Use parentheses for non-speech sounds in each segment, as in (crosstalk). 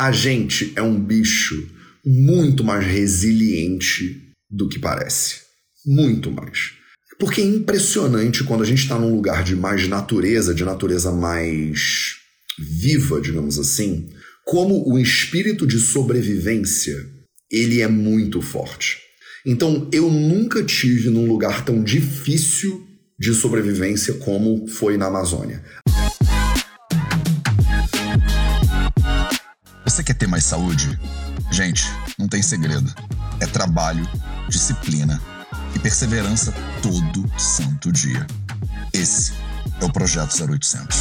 A gente é um bicho muito mais resiliente do que parece. Muito mais. Porque é impressionante quando a gente está num lugar de mais natureza, de natureza mais viva, digamos assim, como o espírito de sobrevivência ele é muito forte. Então eu nunca tive num lugar tão difícil de sobrevivência como foi na Amazônia. Você quer ter mais saúde? Gente, não tem segredo. É trabalho, disciplina e perseverança todo santo dia. Esse é o Projeto 0800.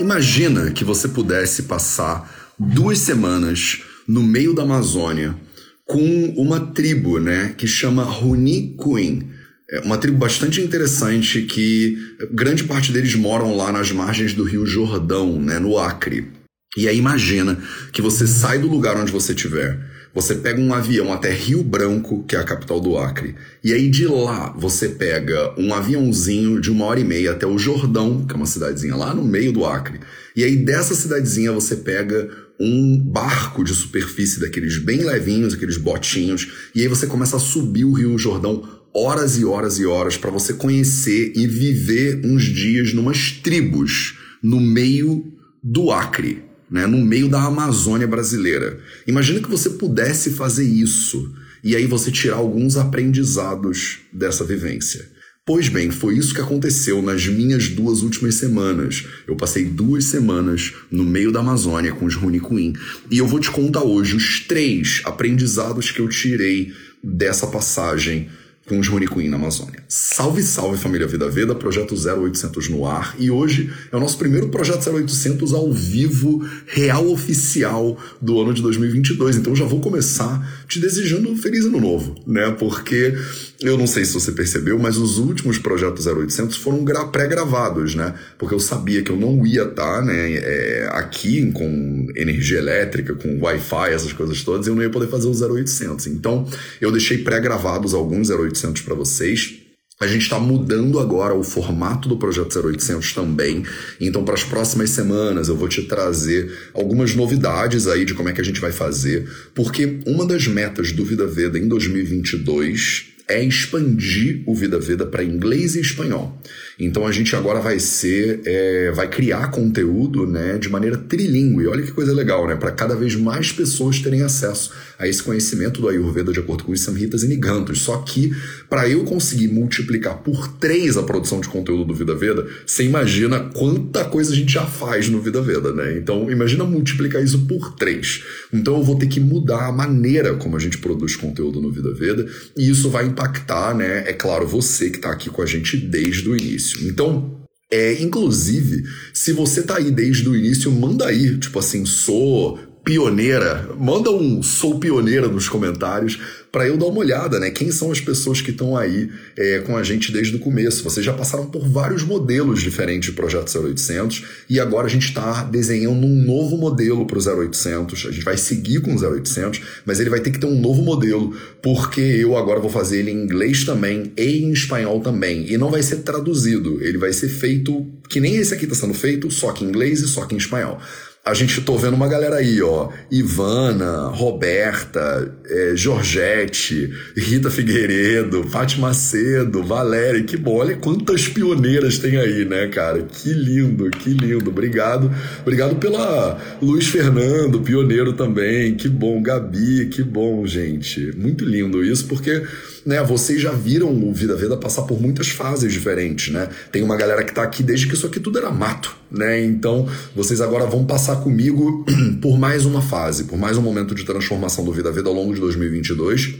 Imagina que você pudesse passar duas semanas no meio da Amazônia com uma tribo, né, que chama Runicuin. É uma tribo bastante interessante que grande parte deles moram lá nas margens do Rio Jordão, né, no Acre. E aí imagina que você sai do lugar onde você estiver, você pega um avião até Rio Branco, que é a capital do Acre, e aí de lá você pega um aviãozinho de uma hora e meia até o Jordão, que é uma cidadezinha lá no meio do Acre. E aí dessa cidadezinha você pega um barco de superfície daqueles bem levinhos, aqueles botinhos, e aí você começa a subir o Rio Jordão horas e horas e horas para você conhecer e viver uns dias numas tribos no meio do Acre né, no meio da Amazônia brasileira. Imagina que você pudesse fazer isso e aí você tirar alguns aprendizados dessa vivência. Pois bem, foi isso que aconteceu nas minhas duas últimas semanas. Eu passei duas semanas no meio da Amazônia com os Runicuim. E eu vou te contar hoje os três aprendizados que eu tirei dessa passagem com os Queen na Amazônia. Salve, salve família Vida Veda, projeto 0800 no ar. E hoje é o nosso primeiro projeto 0800 ao vivo, real oficial do ano de 2022. Então já vou começar te desejando um feliz ano novo, né? Porque eu não sei se você percebeu, mas os últimos projetos 0800 foram pré-gravados, né? Porque eu sabia que eu não ia estar, tá, né, é, aqui com energia elétrica, com Wi-Fi, essas coisas todas, e eu não ia poder fazer o 0800. Então eu deixei pré-gravados alguns 0800 0800 para vocês. A gente está mudando agora o formato do Projeto 0800 também. Então, para as próximas semanas, eu vou te trazer algumas novidades aí de como é que a gente vai fazer. Porque uma das metas do Vida Veda em 2022 é expandir o Vida Veda para inglês e espanhol. Então a gente agora vai ser, é, vai criar conteúdo, né, de maneira trilingue. Olha que coisa legal, né, para cada vez mais pessoas terem acesso a esse conhecimento do Ayurveda de acordo com os Samhitas e Nigantas. Só que para eu conseguir multiplicar por três a produção de conteúdo do Vida Veda, você imagina quanta coisa a gente já faz no Vida Veda, né? Então imagina multiplicar isso por três. Então eu vou ter que mudar a maneira como a gente produz conteúdo no Vida Veda e isso vai impactar, né? É claro, você que está aqui com a gente desde o início. Então, é, inclusive, se você tá aí desde o início, manda aí, tipo assim, sou pioneira, manda um sou pioneira nos comentários para eu dar uma olhada, né? Quem são as pessoas que estão aí é, com a gente desde o começo? Vocês já passaram por vários modelos diferentes de Projeto 0800 e agora a gente está desenhando um novo modelo para o 0800. A gente vai seguir com o 0800, mas ele vai ter que ter um novo modelo porque eu agora vou fazer ele em inglês também e em espanhol também. E não vai ser traduzido, ele vai ser feito que nem esse aqui está sendo feito, só que em inglês e só que em espanhol a gente tô vendo uma galera aí, ó. Ivana, Roberta, é, Georgette, Rita Figueiredo, Fátima Macedo, Valéria, que bom. Olha quantas pioneiras tem aí, né, cara? Que lindo, que lindo. Obrigado. Obrigado pela Luiz Fernando, pioneiro também. Que bom, Gabi, que bom, gente. Muito lindo isso, porque né, vocês já viram o Vida Veda passar por muitas fases diferentes, né? Tem uma galera que tá aqui desde que isso aqui tudo era mato, né? Então, vocês agora vão passar comigo (clears throat) por mais uma fase, por mais um momento de transformação do Vida Veda ao longo de 2022,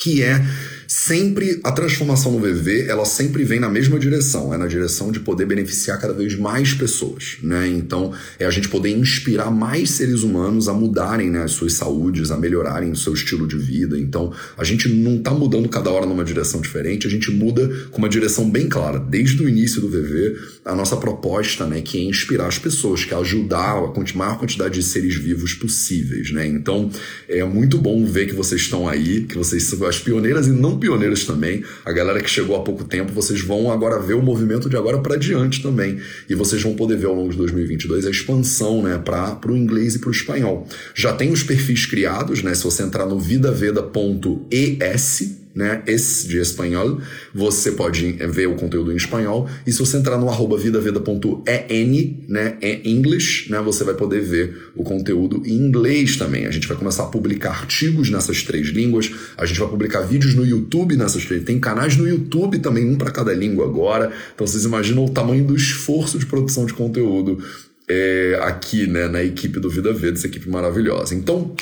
que é sempre a transformação no VV, ela sempre vem na mesma direção, é na direção de poder beneficiar cada vez mais pessoas, né? Então, é a gente poder inspirar mais seres humanos a mudarem né, as suas saúdes, a melhorarem o seu estilo de vida. Então, a gente não está mudando cada hora numa direção diferente, a gente muda com uma direção bem clara. Desde o início do VV, a nossa proposta, né, que é inspirar as pessoas, que é ajudar a maior quantidade de seres vivos possíveis, né? Então, é muito bom ver que vocês estão aí, que vocês são as pioneiras e não pioneiros também. A galera que chegou há pouco tempo, vocês vão agora ver o movimento de agora para diante também. E vocês vão poder ver ao longo de 2022 a expansão né, para o inglês e para o espanhol. Já tem os perfis criados, né? Se você entrar no vidaveda.es, né, esse de espanhol, você pode ver o conteúdo em espanhol. E se você entrar no vidaveda.en, né, é English, né, você vai poder ver o conteúdo em inglês também. A gente vai começar a publicar artigos nessas três línguas, a gente vai publicar vídeos no YouTube nessas três. Tem canais no YouTube também, um para cada língua agora. Então vocês imaginam o tamanho do esforço de produção de conteúdo é, aqui, né, na equipe do Vida Verde, essa equipe maravilhosa. Então,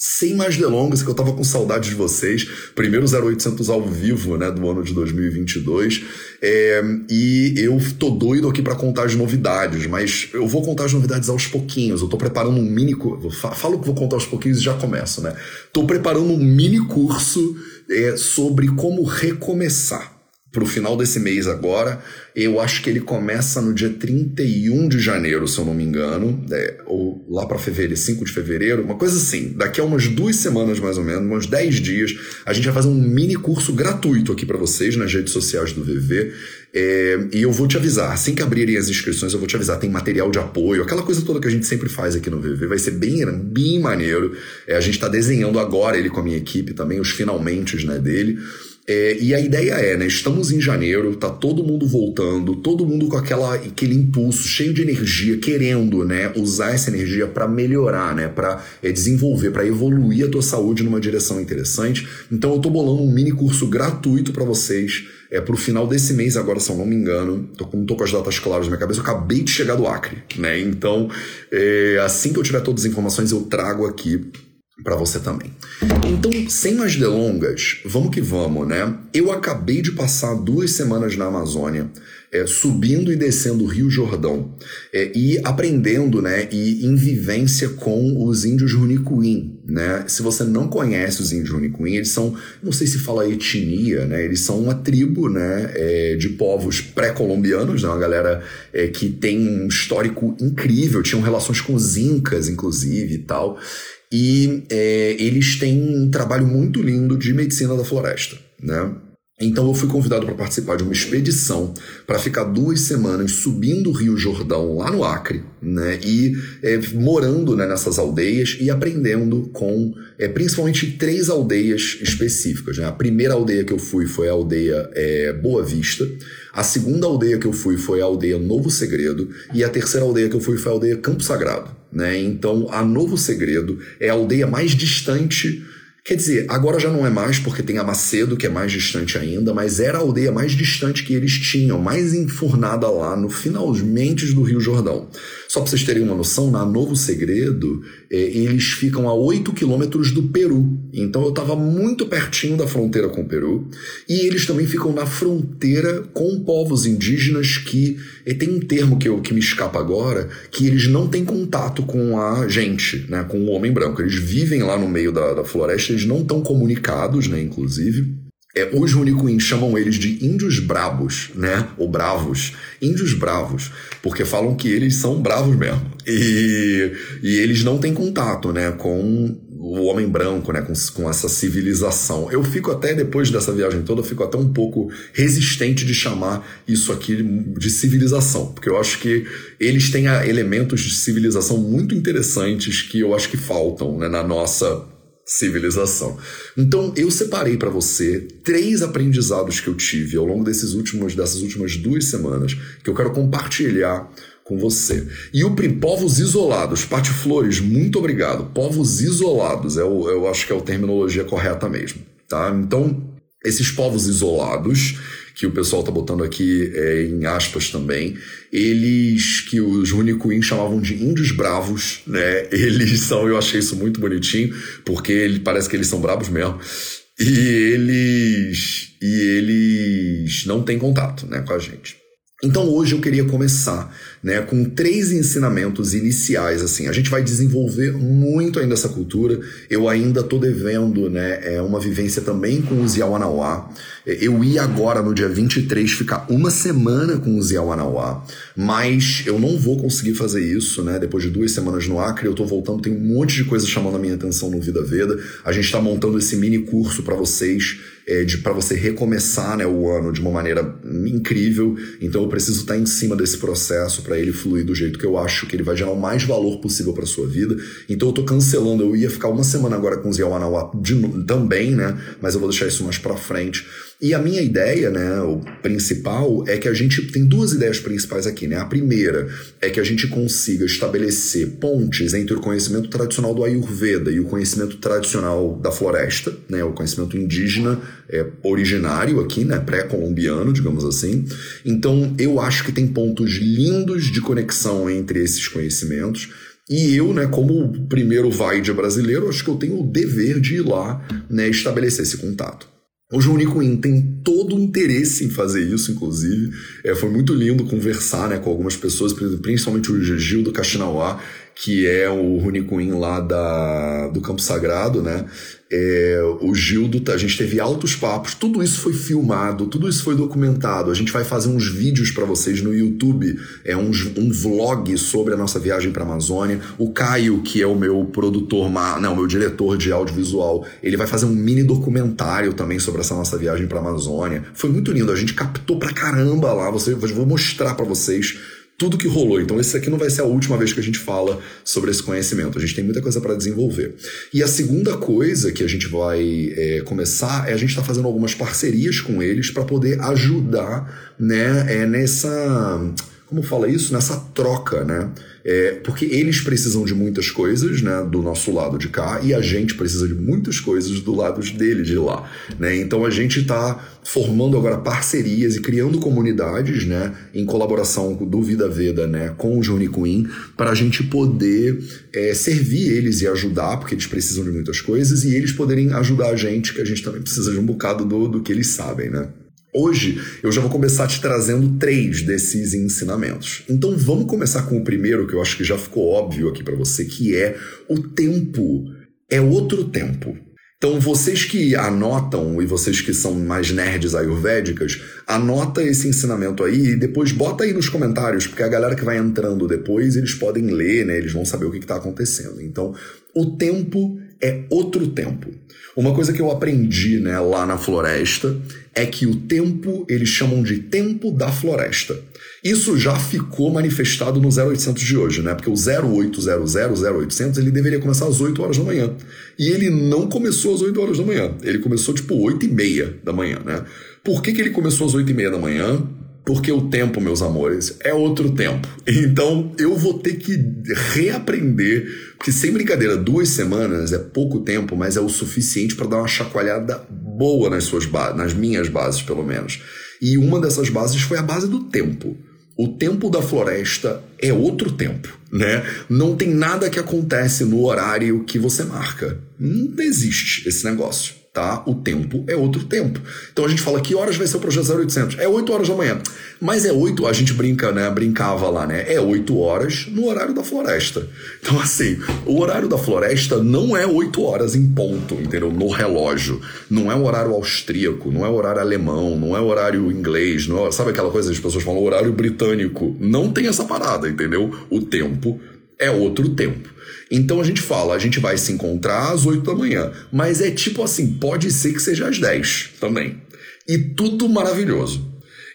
sem mais delongas, que eu tava com saudade de vocês. Primeiro 0800 ao vivo, né, do ano de 2022. É, e eu tô doido aqui para contar as novidades, mas eu vou contar as novidades aos pouquinhos. Eu tô preparando um mini. Falo que vou contar aos pouquinhos e já começo, né? Tô preparando um mini curso é, sobre como recomeçar para o final desse mês agora. Eu acho que ele começa no dia 31 de janeiro, se eu não me engano, é, ou lá para fevereiro, 5 de fevereiro, uma coisa assim. Daqui a umas duas semanas mais ou menos, uns 10 dias, a gente vai fazer um mini curso gratuito aqui para vocês nas redes sociais do VV. É, e eu vou te avisar, assim que abrirem as inscrições, eu vou te avisar. Tem material de apoio, aquela coisa toda que a gente sempre faz aqui no VV. Vai ser bem, bem maneiro. É, a gente está desenhando agora ele com a minha equipe também, os finalmente né, dele. É, e a ideia é, né? Estamos em janeiro, tá todo mundo voltando, todo mundo com aquela, aquele impulso, cheio de energia, querendo, né? Usar essa energia para melhorar, né? Para é, desenvolver, para evoluir a tua saúde numa direção interessante. Então eu tô bolando um mini curso gratuito para vocês. É pro final desse mês, agora, se eu não me engano, tô, não tô com as datas claras na minha cabeça, eu acabei de chegar do Acre, né? Então, é, assim que eu tiver todas as informações, eu trago aqui para você também. Então, sem mais delongas, vamos que vamos, né? Eu acabei de passar duas semanas na Amazônia, é, subindo e descendo o Rio Jordão é, e aprendendo, né, e em vivência com os índios Runicuim, né? Se você não conhece os índios Runicuim, eles são, não sei se fala etnia, né? Eles são uma tribo, né, é, de povos pré-colombianos, né? Uma galera é, que tem um histórico incrível, tinham relações com os incas, inclusive e tal. E é, eles têm um trabalho muito lindo de medicina da floresta, né? Então eu fui convidado para participar de uma expedição para ficar duas semanas subindo o Rio Jordão lá no Acre, né? E é, morando né, nessas aldeias e aprendendo com é, principalmente três aldeias específicas. Né? A primeira aldeia que eu fui foi a aldeia é, Boa Vista. A segunda aldeia que eu fui foi a aldeia Novo Segredo e a terceira aldeia que eu fui foi a aldeia Campo Sagrado. Né? Então, a Novo Segredo é a aldeia mais distante. Quer dizer, agora já não é mais porque tem a Macedo, que é mais distante ainda, mas era a aldeia mais distante que eles tinham, mais enfurnada lá no finalmente do Rio Jordão. Só para vocês terem uma noção, na Novo Segredo, é, eles ficam a 8 quilômetros do Peru. Então eu estava muito pertinho da fronteira com o Peru. E eles também ficam na fronteira com povos indígenas que. E tem um termo que, eu, que me escapa agora, que eles não têm contato com a gente, né, com o homem branco. Eles vivem lá no meio da, da floresta, eles não estão comunicados, né, inclusive. É, os Runicuim chamam eles de índios brabos, né? Ou bravos. Índios bravos, porque falam que eles são bravos mesmo. E, e eles não têm contato, né? Com o homem branco, né, com, com essa civilização. Eu fico até, depois dessa viagem toda, eu fico até um pouco resistente de chamar isso aqui de civilização, porque eu acho que eles têm elementos de civilização muito interessantes que eu acho que faltam né, na nossa civilização. Então, eu separei para você três aprendizados que eu tive ao longo desses últimos, dessas últimas duas semanas que eu quero compartilhar com você. E o povos isolados, Pati Flores, muito obrigado. Povos isolados, eu, eu acho que é a terminologia correta mesmo, tá? Então, esses povos isolados que o pessoal tá botando aqui é, em aspas também, eles que os Runicuim chamavam de índios bravos, né? (laughs) Eles são, eu achei isso muito bonitinho, porque ele, parece que eles são bravos mesmo. E eles e eles não têm contato, né, com a gente. Então hoje eu queria começar né, com três ensinamentos iniciais. Assim, a gente vai desenvolver muito ainda essa cultura. Eu ainda estou devendo né, é, uma vivência também com os Yawanawá. Eu ia agora no dia 23 ficar uma semana com os Yawanawá, mas eu não vou conseguir fazer isso, né? Depois de duas semanas no Acre, eu estou voltando, tem um monte de coisa chamando a minha atenção no Vida Veda. A gente está montando esse mini curso para vocês é, para você recomeçar né, o ano de uma maneira incrível. Então eu preciso estar em cima desse processo para ele fluir do jeito que eu acho que ele vai gerar o mais valor possível para sua vida. Então eu tô cancelando, eu ia ficar uma semana agora com o Zé Wanawá também, né? Mas eu vou deixar isso mais para frente. E a minha ideia, né, o principal, é que a gente tem duas ideias principais aqui, né? A primeira é que a gente consiga estabelecer pontes entre o conhecimento tradicional do Ayurveda e o conhecimento tradicional da floresta, né? O conhecimento indígena é, originário aqui, né? Pré-colombiano, digamos assim. Então, eu acho que tem pontos lindos de conexão entre esses conhecimentos. E eu, né, como primeiro Vaidya brasileiro, acho que eu tenho o dever de ir lá, né, estabelecer esse contato. O João Nicoin tem todo o interesse em fazer isso, inclusive. É, foi muito lindo conversar né, com algumas pessoas, principalmente o Gil do Caxinauá, que é o Runicuim lá da, do Campo Sagrado, né? É, o Gildo, a gente teve altos papos, tudo isso foi filmado, tudo isso foi documentado. A gente vai fazer uns vídeos para vocês no YouTube, é um, um vlog sobre a nossa viagem para Amazônia. O Caio, que é o meu produtor, não, meu diretor de audiovisual, ele vai fazer um mini documentário também sobre essa nossa viagem para Amazônia. Foi muito lindo, a gente captou pra caramba lá. Você, vou mostrar para vocês tudo que rolou. Então, esse aqui não vai ser a última vez que a gente fala sobre esse conhecimento. A gente tem muita coisa para desenvolver. E a segunda coisa que a gente vai é, começar é a gente estar tá fazendo algumas parcerias com eles para poder ajudar né, é, nessa. Como fala isso? Nessa troca, né? É, porque eles precisam de muitas coisas, né, do nosso lado de cá, e a gente precisa de muitas coisas do lado dele de lá, né? Então a gente está formando agora parcerias e criando comunidades, né, em colaboração do Vida Veda, né, com o Johnny Queen, para a gente poder é, servir eles e ajudar, porque eles precisam de muitas coisas, e eles poderem ajudar a gente, que a gente também precisa de um bocado do, do que eles sabem, né? Hoje eu já vou começar te trazendo três desses ensinamentos. Então vamos começar com o primeiro, que eu acho que já ficou óbvio aqui para você, que é o tempo é outro tempo. Então vocês que anotam e vocês que são mais nerds ayurvédicas, anota esse ensinamento aí e depois bota aí nos comentários, porque a galera que vai entrando depois, eles podem ler, né? Eles vão saber o que está acontecendo. Então, o tempo é outro tempo. Uma coisa que eu aprendi né, lá na floresta é que o tempo eles chamam de tempo da floresta. Isso já ficou manifestado no 0800 de hoje, né? Porque o 0800 0800 ele deveria começar às 8 horas da manhã. E ele não começou às 8 horas da manhã. Ele começou tipo 8 e meia da manhã, né? Por que, que ele começou às 8 e meia da manhã? Porque o tempo, meus amores, é outro tempo. Então eu vou ter que reaprender, porque sem brincadeira, duas semanas é pouco tempo, mas é o suficiente para dar uma chacoalhada boa nas suas nas minhas bases, pelo menos. E uma dessas bases foi a base do tempo. O tempo da floresta é outro tempo, né? Não tem nada que acontece no horário que você marca. Não existe esse negócio tá? O tempo é outro tempo. Então a gente fala que horas vai ser o projeto 0800? É 8 horas da manhã. Mas é 8, a gente brinca, né? Brincava lá, né? É 8 horas no horário da floresta. Então assim, o horário da floresta não é 8 horas em ponto, entendeu? No relógio. Não é o horário austríaco, não é o horário alemão, não é o horário inglês, não é, sabe aquela coisa que as pessoas falam horário britânico? Não tem essa parada, entendeu? O tempo é outro tempo. Então a gente fala, a gente vai se encontrar às 8 da manhã, mas é tipo assim, pode ser que seja às 10 também. E tudo maravilhoso.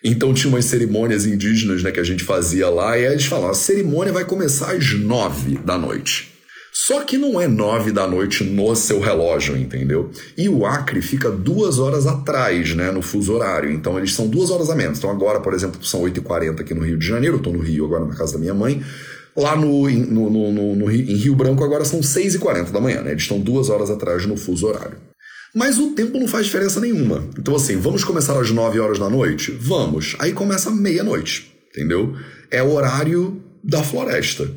Então tinha umas cerimônias indígenas né, que a gente fazia lá, e eles falavam, a cerimônia vai começar às 9 da noite. Só que não é 9 da noite no seu relógio, entendeu? E o Acre fica duas horas atrás, né, no fuso horário. Então eles são duas horas a menos. Então agora, por exemplo, são 8h40 aqui no Rio de Janeiro, eu tô no Rio agora na casa da minha mãe. Lá no, no, no, no, em Rio Branco agora são 6h40 da manhã, né? Eles estão duas horas atrás no fuso horário. Mas o tempo não faz diferença nenhuma. Então, assim, vamos começar às 9 horas da noite? Vamos. Aí começa meia-noite, entendeu? É o horário da floresta.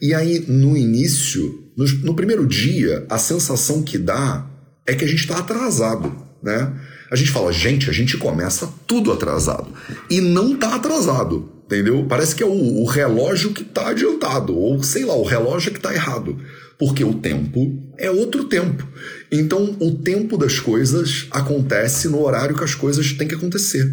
E aí, no início, no, no primeiro dia, a sensação que dá é que a gente está atrasado, né? A gente fala, gente, a gente começa tudo atrasado. E não tá atrasado, entendeu? Parece que é o, o relógio que tá adiantado, ou sei lá, o relógio que tá errado. Porque o tempo é outro tempo. Então, o tempo das coisas acontece no horário que as coisas têm que acontecer.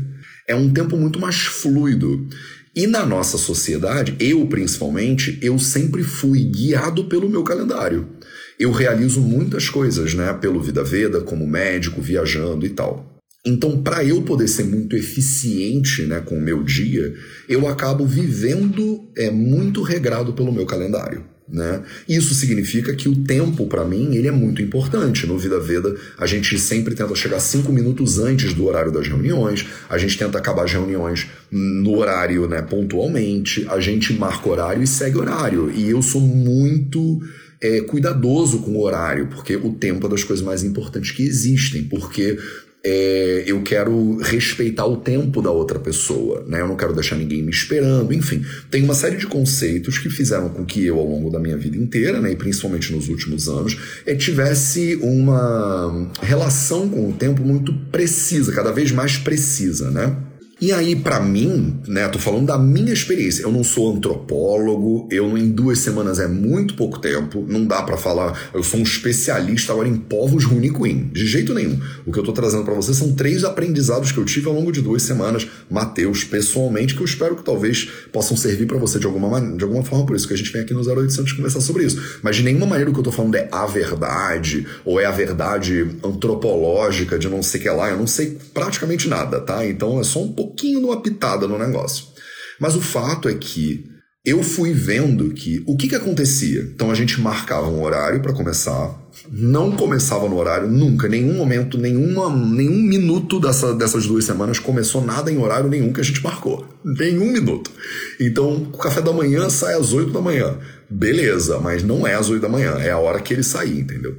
É um tempo muito mais fluido. E na nossa sociedade, eu principalmente, eu sempre fui guiado pelo meu calendário eu realizo muitas coisas, né, pelo Vida Veda, como médico, viajando e tal. Então, para eu poder ser muito eficiente né, com o meu dia, eu acabo vivendo é, muito regrado pelo meu calendário. Né? Isso significa que o tempo, para mim, ele é muito importante. No Vida Veda, a gente sempre tenta chegar cinco minutos antes do horário das reuniões, a gente tenta acabar as reuniões no horário né, pontualmente, a gente marca horário e segue horário. E eu sou muito é, cuidadoso com o horário, porque o tempo é das coisas mais importantes que existem, porque é, eu quero respeitar o tempo da outra pessoa, né? Eu não quero deixar ninguém me esperando, enfim. Tem uma série de conceitos que fizeram com que eu, ao longo da minha vida inteira, né, e principalmente nos últimos anos, é, tivesse uma relação com o tempo muito precisa, cada vez mais precisa, né? E aí, para mim, né, tô falando da minha experiência. Eu não sou antropólogo, eu em duas semanas é muito pouco tempo, não dá para falar, eu sou um especialista agora em povos Runicuim, de jeito nenhum. O que eu tô trazendo para vocês são três aprendizados que eu tive ao longo de duas semanas, Mateus, pessoalmente, que eu espero que talvez possam servir para você de alguma, de alguma forma, por isso que a gente vem aqui no 0800 conversar sobre isso. Mas de nenhuma maneira o que eu tô falando é a verdade, ou é a verdade antropológica de não sei o que lá, eu não sei praticamente nada, tá? Então é só um pouco pouquinho numa pitada no negócio. Mas o fato é que eu fui vendo que o que, que acontecia. Então a gente marcava um horário para começar, não começava no horário nunca, nenhum momento, nenhuma, nenhum minuto dessa, dessas duas semanas começou nada em horário nenhum que a gente marcou. Nenhum minuto. Então o café da manhã sai às 8 da manhã. Beleza, mas não é às 8 da manhã, é a hora que ele sair, entendeu?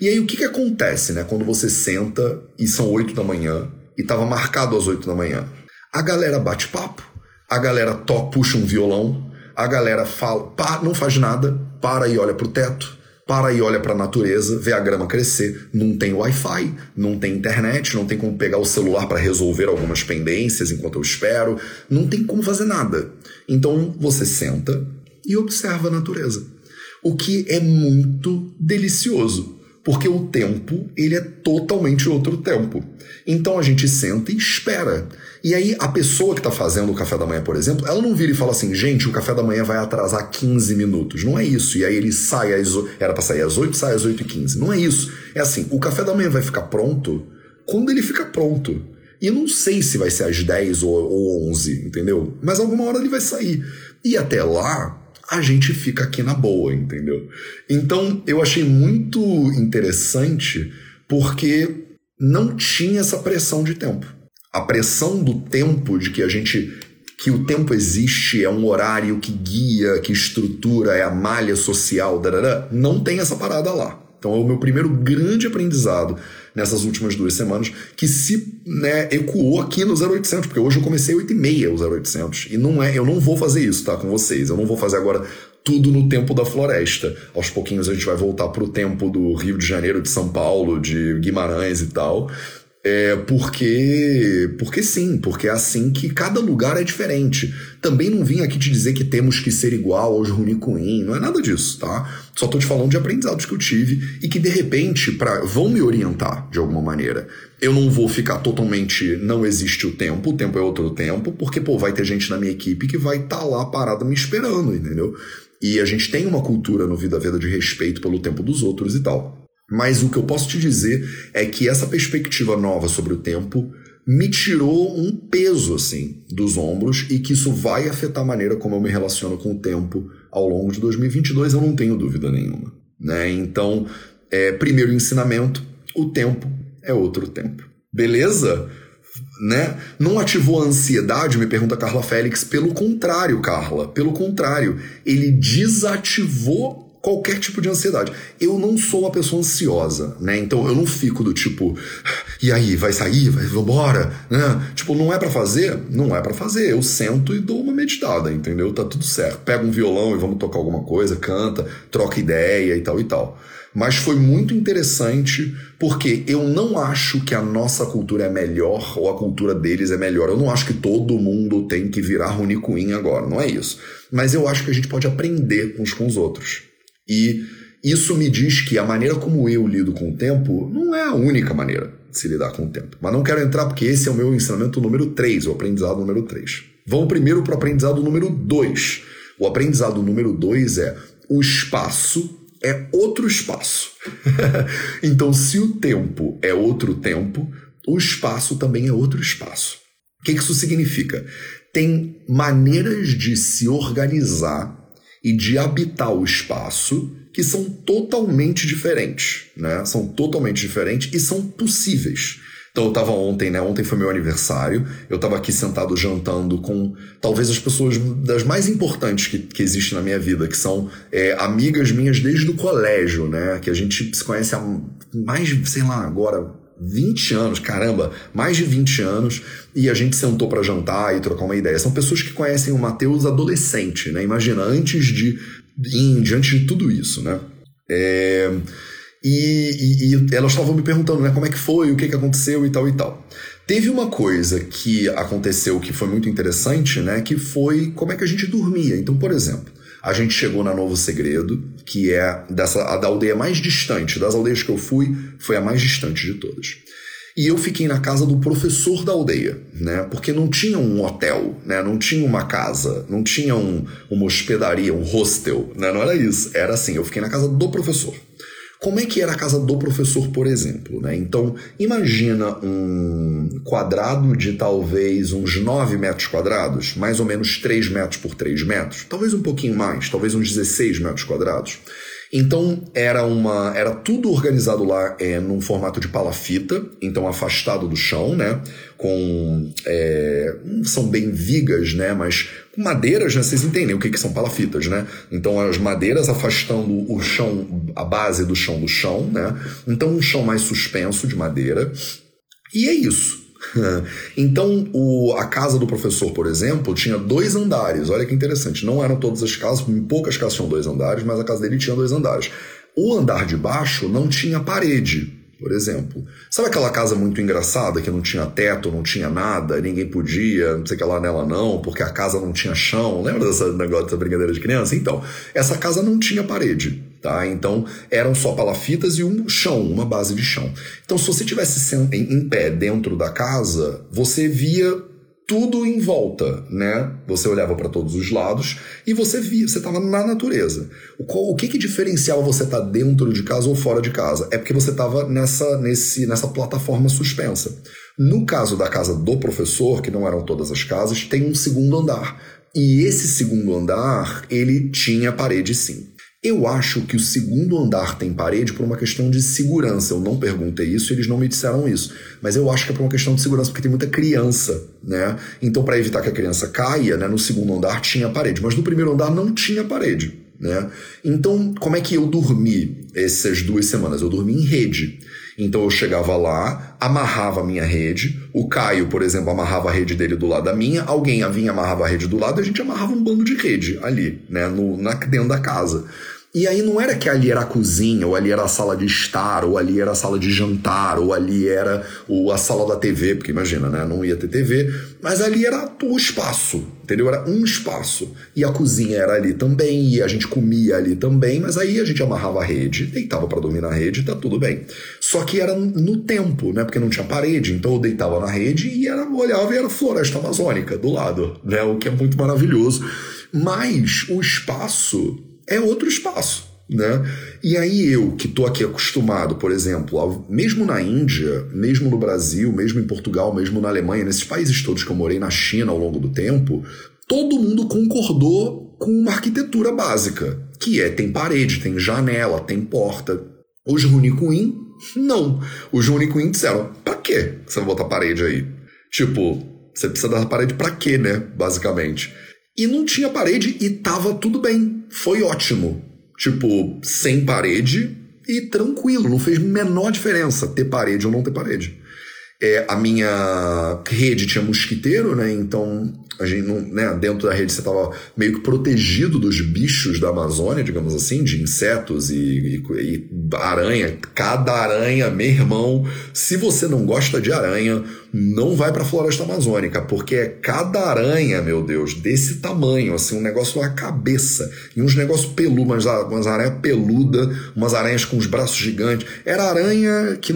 E aí o que, que acontece, né? Quando você senta e são 8 da manhã e estava marcado às 8 da manhã. A galera bate papo, a galera toca, puxa um violão, a galera fala, pá, não faz nada, para e olha pro teto, para e olha para a natureza, vê a grama crescer. Não tem Wi-Fi, não tem internet, não tem como pegar o celular para resolver algumas pendências enquanto eu espero, não tem como fazer nada. Então você senta e observa a natureza, o que é muito delicioso porque o tempo ele é totalmente outro tempo. Então a gente senta e espera. E aí a pessoa que está fazendo o café da manhã, por exemplo, ela não vira e fala assim, gente, o café da manhã vai atrasar 15 minutos. Não é isso. E aí ele sai às era para sair às 8, sai às 8 e 15. Não é isso. É assim, o café da manhã vai ficar pronto quando ele fica pronto. E não sei se vai ser às 10 ou, ou 11, entendeu? Mas alguma hora ele vai sair. E até lá, a gente fica aqui na boa, entendeu? Então eu achei muito interessante porque não tinha essa pressão de tempo. A pressão do tempo de que a gente que o tempo existe, é um horário que guia, que estrutura, é a malha social, darará, não tem essa parada lá. Então é o meu primeiro grande aprendizado nessas últimas duas semanas, que se né, ecoou aqui no 0800, porque hoje eu comecei 8 e meia o 0800. E não é, eu não vou fazer isso, tá, com vocês. Eu não vou fazer agora tudo no tempo da floresta. Aos pouquinhos a gente vai voltar pro tempo do Rio de Janeiro, de São Paulo, de Guimarães e tal. É porque, porque sim, porque é assim que cada lugar é diferente. Também não vim aqui te dizer que temos que ser igual aos Runicuim, não é nada disso, tá? Só tô te falando de aprendizados que eu tive e que de repente pra, vão me orientar de alguma maneira. Eu não vou ficar totalmente não existe o tempo, o tempo é outro tempo, porque pô, vai ter gente na minha equipe que vai estar tá lá parada me esperando, entendeu? E a gente tem uma cultura no Vida Veda de respeito pelo tempo dos outros e tal. Mas o que eu posso te dizer é que essa perspectiva nova sobre o tempo me tirou um peso assim dos ombros e que isso vai afetar a maneira como eu me relaciono com o tempo ao longo de 2022, eu não tenho dúvida nenhuma. Né? Então, é, primeiro ensinamento: o tempo é outro tempo. Beleza? Né? Não ativou a ansiedade, me pergunta Carla Félix. Pelo contrário, Carla, pelo contrário, ele desativou qualquer tipo de ansiedade. Eu não sou uma pessoa ansiosa, né? Então eu não fico do tipo, e aí, vai sair, vai, vambora, né? Tipo, não é para fazer? Não é para fazer. Eu sento e dou uma meditada, entendeu? Tá tudo certo. Pega um violão e vamos tocar alguma coisa, canta, troca ideia e tal e tal. Mas foi muito interessante porque eu não acho que a nossa cultura é melhor ou a cultura deles é melhor. Eu não acho que todo mundo tem que virar Runicuim agora, não é isso. Mas eu acho que a gente pode aprender uns com os outros. E isso me diz que a maneira como eu lido com o tempo não é a única maneira de se lidar com o tempo. Mas não quero entrar porque esse é o meu ensinamento número 3, o aprendizado número 3. Vamos primeiro para o aprendizado número 2. O aprendizado número 2 é o espaço é outro espaço. (laughs) então, se o tempo é outro tempo, o espaço também é outro espaço. O que isso significa? Tem maneiras de se organizar e de habitar o espaço que são totalmente diferentes, né? São totalmente diferentes e são possíveis. Então eu tava ontem, né? Ontem foi meu aniversário. Eu tava aqui sentado jantando com talvez as pessoas das mais importantes que, que existem na minha vida, que são é, amigas minhas desde o colégio, né? Que a gente se conhece há mais, sei lá, agora 20 anos, caramba, mais de 20 anos, e a gente sentou para jantar e trocar uma ideia. São pessoas que conhecem o Matheus adolescente, né? Imagina, antes de. Em, diante de tudo isso, né? É, e, e, e, elas estavam me perguntando, né, como é que foi, o que, que aconteceu e tal e tal. Teve uma coisa que aconteceu que foi muito interessante, né, que foi como é que a gente dormia. Então, por exemplo, a gente chegou na Novo Segredo, que é dessa, a da aldeia mais distante. Das aldeias que eu fui, foi a mais distante de todas. E eu fiquei na casa do professor da aldeia, né? Porque não tinha um hotel, né? Não tinha uma casa, não tinha um, uma hospedaria, um hostel, né? Não era isso. Era assim, eu fiquei na casa do professor. Como é que era a casa do professor, por exemplo? Né? Então, imagina um quadrado de talvez uns 9 metros quadrados, mais ou menos 3 metros por 3 metros, talvez um pouquinho mais, talvez uns 16 metros quadrados. Então era uma era tudo organizado lá é, num formato de palafita, então afastado do chão, né? Com é, são bem vigas, né? Mas madeiras, né? Vocês entendem o que, que são palafitas, né? Então as madeiras afastando o chão, a base do chão do chão, né? Então um chão mais suspenso de madeira. E é isso. (laughs) Então, o, a casa do professor, por exemplo, tinha dois andares. Olha que interessante. Não eram todas as casas, poucas casas tinham dois andares, mas a casa dele tinha dois andares. O andar de baixo não tinha parede, por exemplo. Sabe aquela casa muito engraçada que não tinha teto, não tinha nada, ninguém podia, não sei o que lá nela não, porque a casa não tinha chão? Lembra dessa negócio dessa brincadeira de criança? Então, essa casa não tinha parede. Tá? Então eram só palafitas e um chão, uma base de chão. Então, se você tivesse em pé dentro da casa, você via tudo em volta, né? Você olhava para todos os lados e você via, você estava na natureza. O, o que que diferenciava você estar tá dentro de casa ou fora de casa? É porque você estava nessa, nesse, nessa plataforma suspensa. No caso da casa do professor, que não eram todas as casas, tem um segundo andar. E esse segundo andar, ele tinha parede sim. Eu acho que o segundo andar tem parede por uma questão de segurança. Eu não perguntei isso, eles não me disseram isso. Mas eu acho que é por uma questão de segurança, porque tem muita criança, né? Então, para evitar que a criança caia, né, no segundo andar tinha parede. Mas no primeiro andar não tinha parede, né? Então, como é que eu dormi essas duas semanas? Eu dormi em rede. Então eu chegava lá, amarrava a minha rede, o Caio, por exemplo, amarrava a rede dele do lado da minha, alguém vinha amarrava a rede do lado, a gente amarrava um bando de rede ali, né, no, na, dentro da casa. E aí não era que ali era a cozinha, ou ali era a sala de estar, ou ali era a sala de jantar, ou ali era a sala da TV, porque imagina, né? Não ia ter TV, mas ali era o espaço, entendeu? Era um espaço. E a cozinha era ali também, e a gente comia ali também, mas aí a gente amarrava a rede, deitava para dormir na rede, tá tudo bem. Só que era no tempo, né? Porque não tinha parede, então eu deitava na rede e era, olhava e era floresta amazônica do lado, né? O que é muito maravilhoso. Mas o espaço é outro espaço. Né? E aí eu, que estou aqui acostumado, por exemplo, mesmo na Índia, mesmo no Brasil, mesmo em Portugal, mesmo na Alemanha, nesses países todos que eu morei, na China ao longo do tempo, todo mundo concordou com uma arquitetura básica, que é tem parede, tem janela, tem porta. Os Runicuin, não. Os Runicuin disseram, pra quê você vai botar parede aí? Tipo, você precisa da parede pra quê, né? Basicamente. E não tinha parede e tava tudo bem. Foi ótimo. Tipo, sem parede e tranquilo. Não fez menor diferença ter parede ou não ter parede. É, a minha rede tinha mosquiteiro, né? Então a gente não, né, dentro da rede você estava meio que protegido dos bichos da Amazônia, digamos assim, de insetos e, e, e, aranha. Cada aranha, meu irmão, se você não gosta de aranha, não vai para a floresta amazônica, porque é cada aranha, meu Deus, desse tamanho, assim, um negócio na cabeça, e uns negócios peludos, umas, umas aranhas peludas, umas aranhas com os braços gigantes. Era aranha que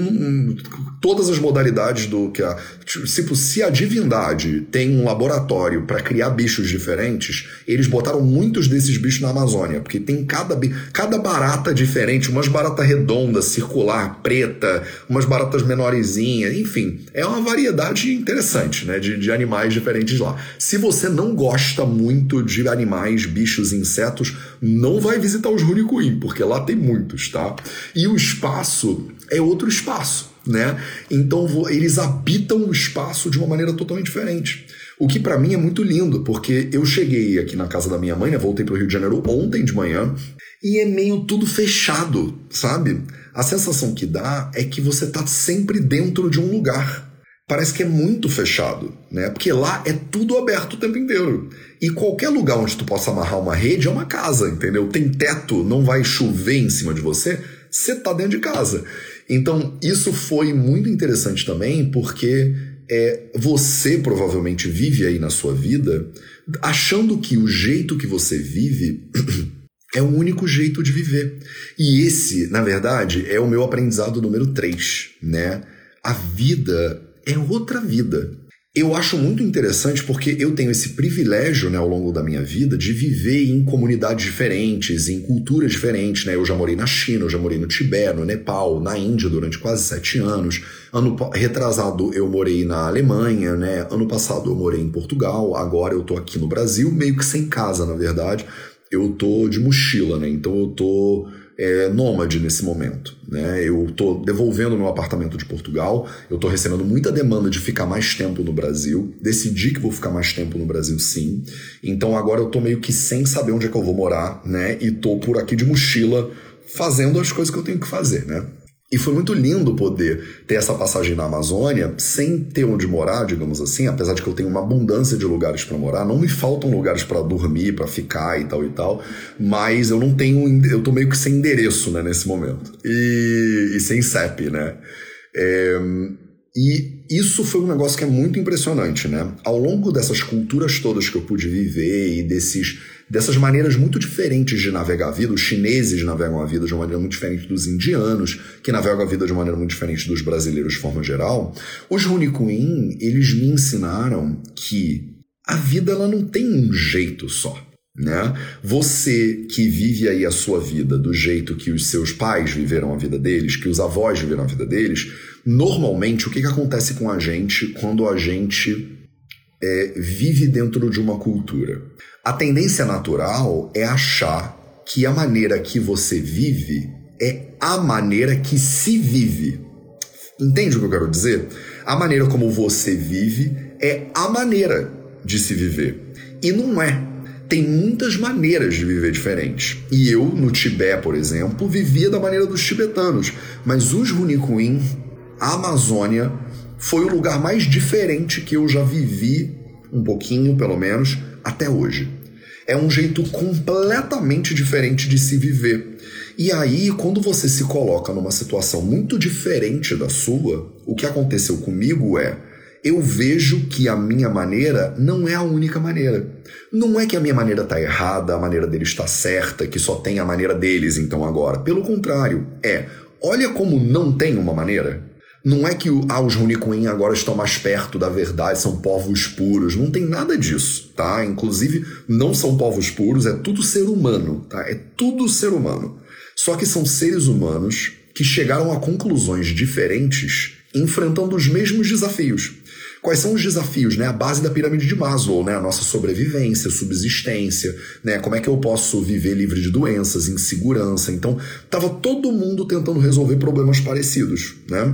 todas as modalidades do que a tipo, se a divindade tem um laboratório laboratório para criar bichos diferentes, eles botaram muitos desses bichos na Amazônia, porque tem cada, cada barata diferente, umas barata redonda, circular, preta, umas baratas menorzinhas, enfim, é uma variedade interessante, né, de, de animais diferentes lá. Se você não gosta muito de animais, bichos, insetos, não vai visitar os Runicuim, porque lá tem muitos, tá? E o espaço é outro espaço né? Então eles habitam o espaço de uma maneira totalmente diferente. O que para mim é muito lindo, porque eu cheguei aqui na casa da minha mãe, né? Voltei pro Rio de Janeiro ontem de manhã e é meio tudo fechado, sabe? A sensação que dá é que você tá sempre dentro de um lugar. Parece que é muito fechado, né? Porque lá é tudo aberto o tempo inteiro. E qualquer lugar onde tu possa amarrar uma rede é uma casa, entendeu? Tem teto, não vai chover em cima de você, você tá dentro de casa. Então, isso foi muito interessante também, porque é, você provavelmente vive aí na sua vida achando que o jeito que você vive (clears throat) é o único jeito de viver. E esse, na verdade, é o meu aprendizado número 3, né? A vida é outra vida. Eu acho muito interessante porque eu tenho esse privilégio né, ao longo da minha vida de viver em comunidades diferentes, em culturas diferentes. Né? Eu já morei na China, eu já morei no Tibete, no Nepal, na Índia durante quase sete anos. Ano retrasado eu morei na Alemanha, né? ano passado eu morei em Portugal, agora eu tô aqui no Brasil, meio que sem casa, na verdade. Eu tô de mochila, né? Então eu tô é, nômade nesse momento. Né? Eu estou devolvendo meu apartamento de Portugal, eu estou recebendo muita demanda de ficar mais tempo no Brasil. Decidi que vou ficar mais tempo no Brasil, sim. Então agora eu estou meio que sem saber onde é que eu vou morar, né? E estou por aqui de mochila fazendo as coisas que eu tenho que fazer, né? E foi muito lindo poder ter essa passagem na Amazônia sem ter onde morar, digamos assim, apesar de que eu tenho uma abundância de lugares para morar, não me faltam lugares para dormir, para ficar e tal e tal, mas eu não tenho, eu tô meio que sem endereço, né, nesse momento. E, e sem CEP, né? É, e isso foi um negócio que é muito impressionante, né? Ao longo dessas culturas todas que eu pude viver e desses dessas maneiras muito diferentes de navegar a vida. Os chineses navegam a vida de uma maneira muito diferente dos indianos, que navegam a vida de uma maneira muito diferente dos brasileiros de forma geral. Os Runicuin, eles me ensinaram que a vida ela não tem um jeito só. Né? Você que vive aí a sua vida do jeito que os seus pais viveram a vida deles, que os avós viveram a vida deles, normalmente o que, que acontece com a gente quando a gente é, vive dentro de uma cultura? A tendência natural é achar que a maneira que você vive é a maneira que se vive. Entende o que eu quero dizer? A maneira como você vive é a maneira de se viver. E não é. Tem muitas maneiras de viver diferentes. E eu, no Tibete, por exemplo, vivia da maneira dos tibetanos. Mas os Runicuin, a Amazônia, foi o lugar mais diferente que eu já vivi, um pouquinho pelo menos, até hoje. É um jeito completamente diferente de se viver. E aí, quando você se coloca numa situação muito diferente da sua, o que aconteceu comigo é eu vejo que a minha maneira não é a única maneira. Não é que a minha maneira está errada, a maneira deles está certa, que só tem a maneira deles então agora. Pelo contrário, é olha como não tem uma maneira. Não é que ah, os Runicuin agora estão mais perto da verdade, são povos puros. Não tem nada disso, tá? Inclusive, não são povos puros, é tudo ser humano, tá? É tudo ser humano. Só que são seres humanos que chegaram a conclusões diferentes enfrentando os mesmos desafios. Quais são os desafios, né? A base da pirâmide de Maslow, né? A nossa sobrevivência, subsistência, né? Como é que eu posso viver livre de doenças, insegurança? Então, tava todo mundo tentando resolver problemas parecidos, né?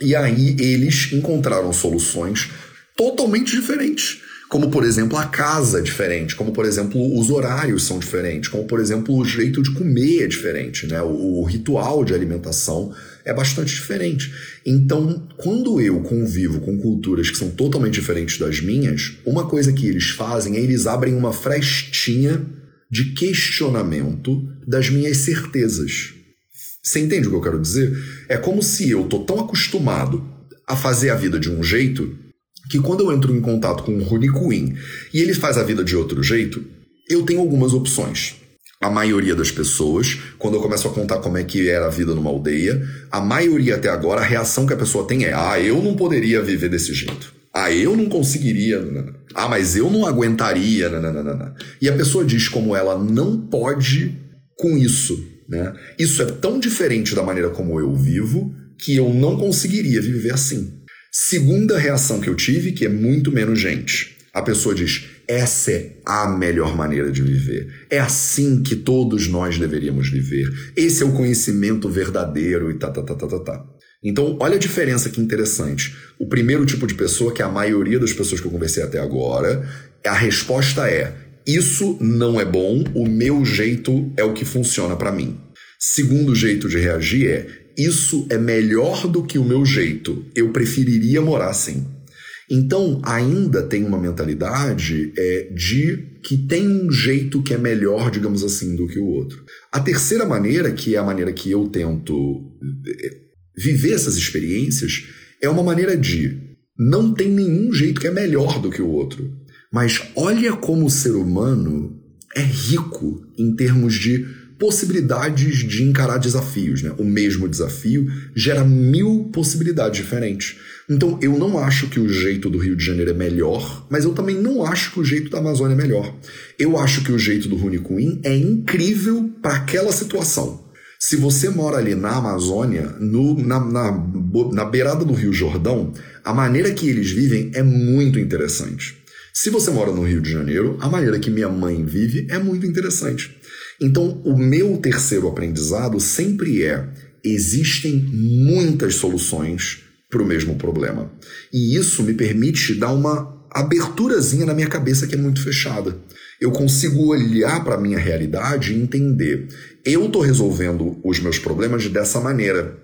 E aí eles encontraram soluções totalmente diferentes. Como, por exemplo, a casa é diferente, como, por exemplo, os horários são diferentes, como, por exemplo, o jeito de comer é diferente, né? o, o ritual de alimentação é bastante diferente. Então, quando eu convivo com culturas que são totalmente diferentes das minhas, uma coisa que eles fazem é eles abrem uma frestinha de questionamento das minhas certezas. Você entende o que eu quero dizer? É como se eu tô tão acostumado a fazer a vida de um jeito que quando eu entro em contato com o Rony Quinn e ele faz a vida de outro jeito, eu tenho algumas opções. A maioria das pessoas, quando eu começo a contar como é que era a vida numa aldeia, a maioria até agora, a reação que a pessoa tem é: ah, eu não poderia viver desse jeito. Ah, eu não conseguiria. Ah, mas eu não aguentaria. E a pessoa diz como ela não pode com isso. Né? Isso é tão diferente da maneira como eu vivo que eu não conseguiria viver assim. Segunda reação que eu tive, que é muito menos gente. A pessoa diz: essa é a melhor maneira de viver. É assim que todos nós deveríamos viver. Esse é o conhecimento verdadeiro e tá, tá, tá, tá, tá, tá. Então, olha a diferença que interessante. O primeiro tipo de pessoa, que é a maioria das pessoas que eu conversei até agora, a resposta é: isso não é bom, o meu jeito é o que funciona para mim. Segundo jeito de reagir é: isso é melhor do que o meu jeito, eu preferiria morar assim. Então, ainda tem uma mentalidade é, de que tem um jeito que é melhor, digamos assim, do que o outro. A terceira maneira, que é a maneira que eu tento é, viver essas experiências, é uma maneira de não tem nenhum jeito que é melhor do que o outro. Mas olha como o ser humano é rico em termos de possibilidades de encarar desafios. Né? O mesmo desafio gera mil possibilidades diferentes. Então, eu não acho que o jeito do Rio de Janeiro é melhor, mas eu também não acho que o jeito da Amazônia é melhor. Eu acho que o jeito do Runicuim é incrível para aquela situação. Se você mora ali na Amazônia, no, na, na, na beirada do Rio Jordão, a maneira que eles vivem é muito interessante. Se você mora no Rio de Janeiro, a maneira que minha mãe vive é muito interessante. Então, o meu terceiro aprendizado sempre é: existem muitas soluções para o mesmo problema. E isso me permite dar uma aberturazinha na minha cabeça que é muito fechada. Eu consigo olhar para a minha realidade e entender. Eu estou resolvendo os meus problemas dessa maneira,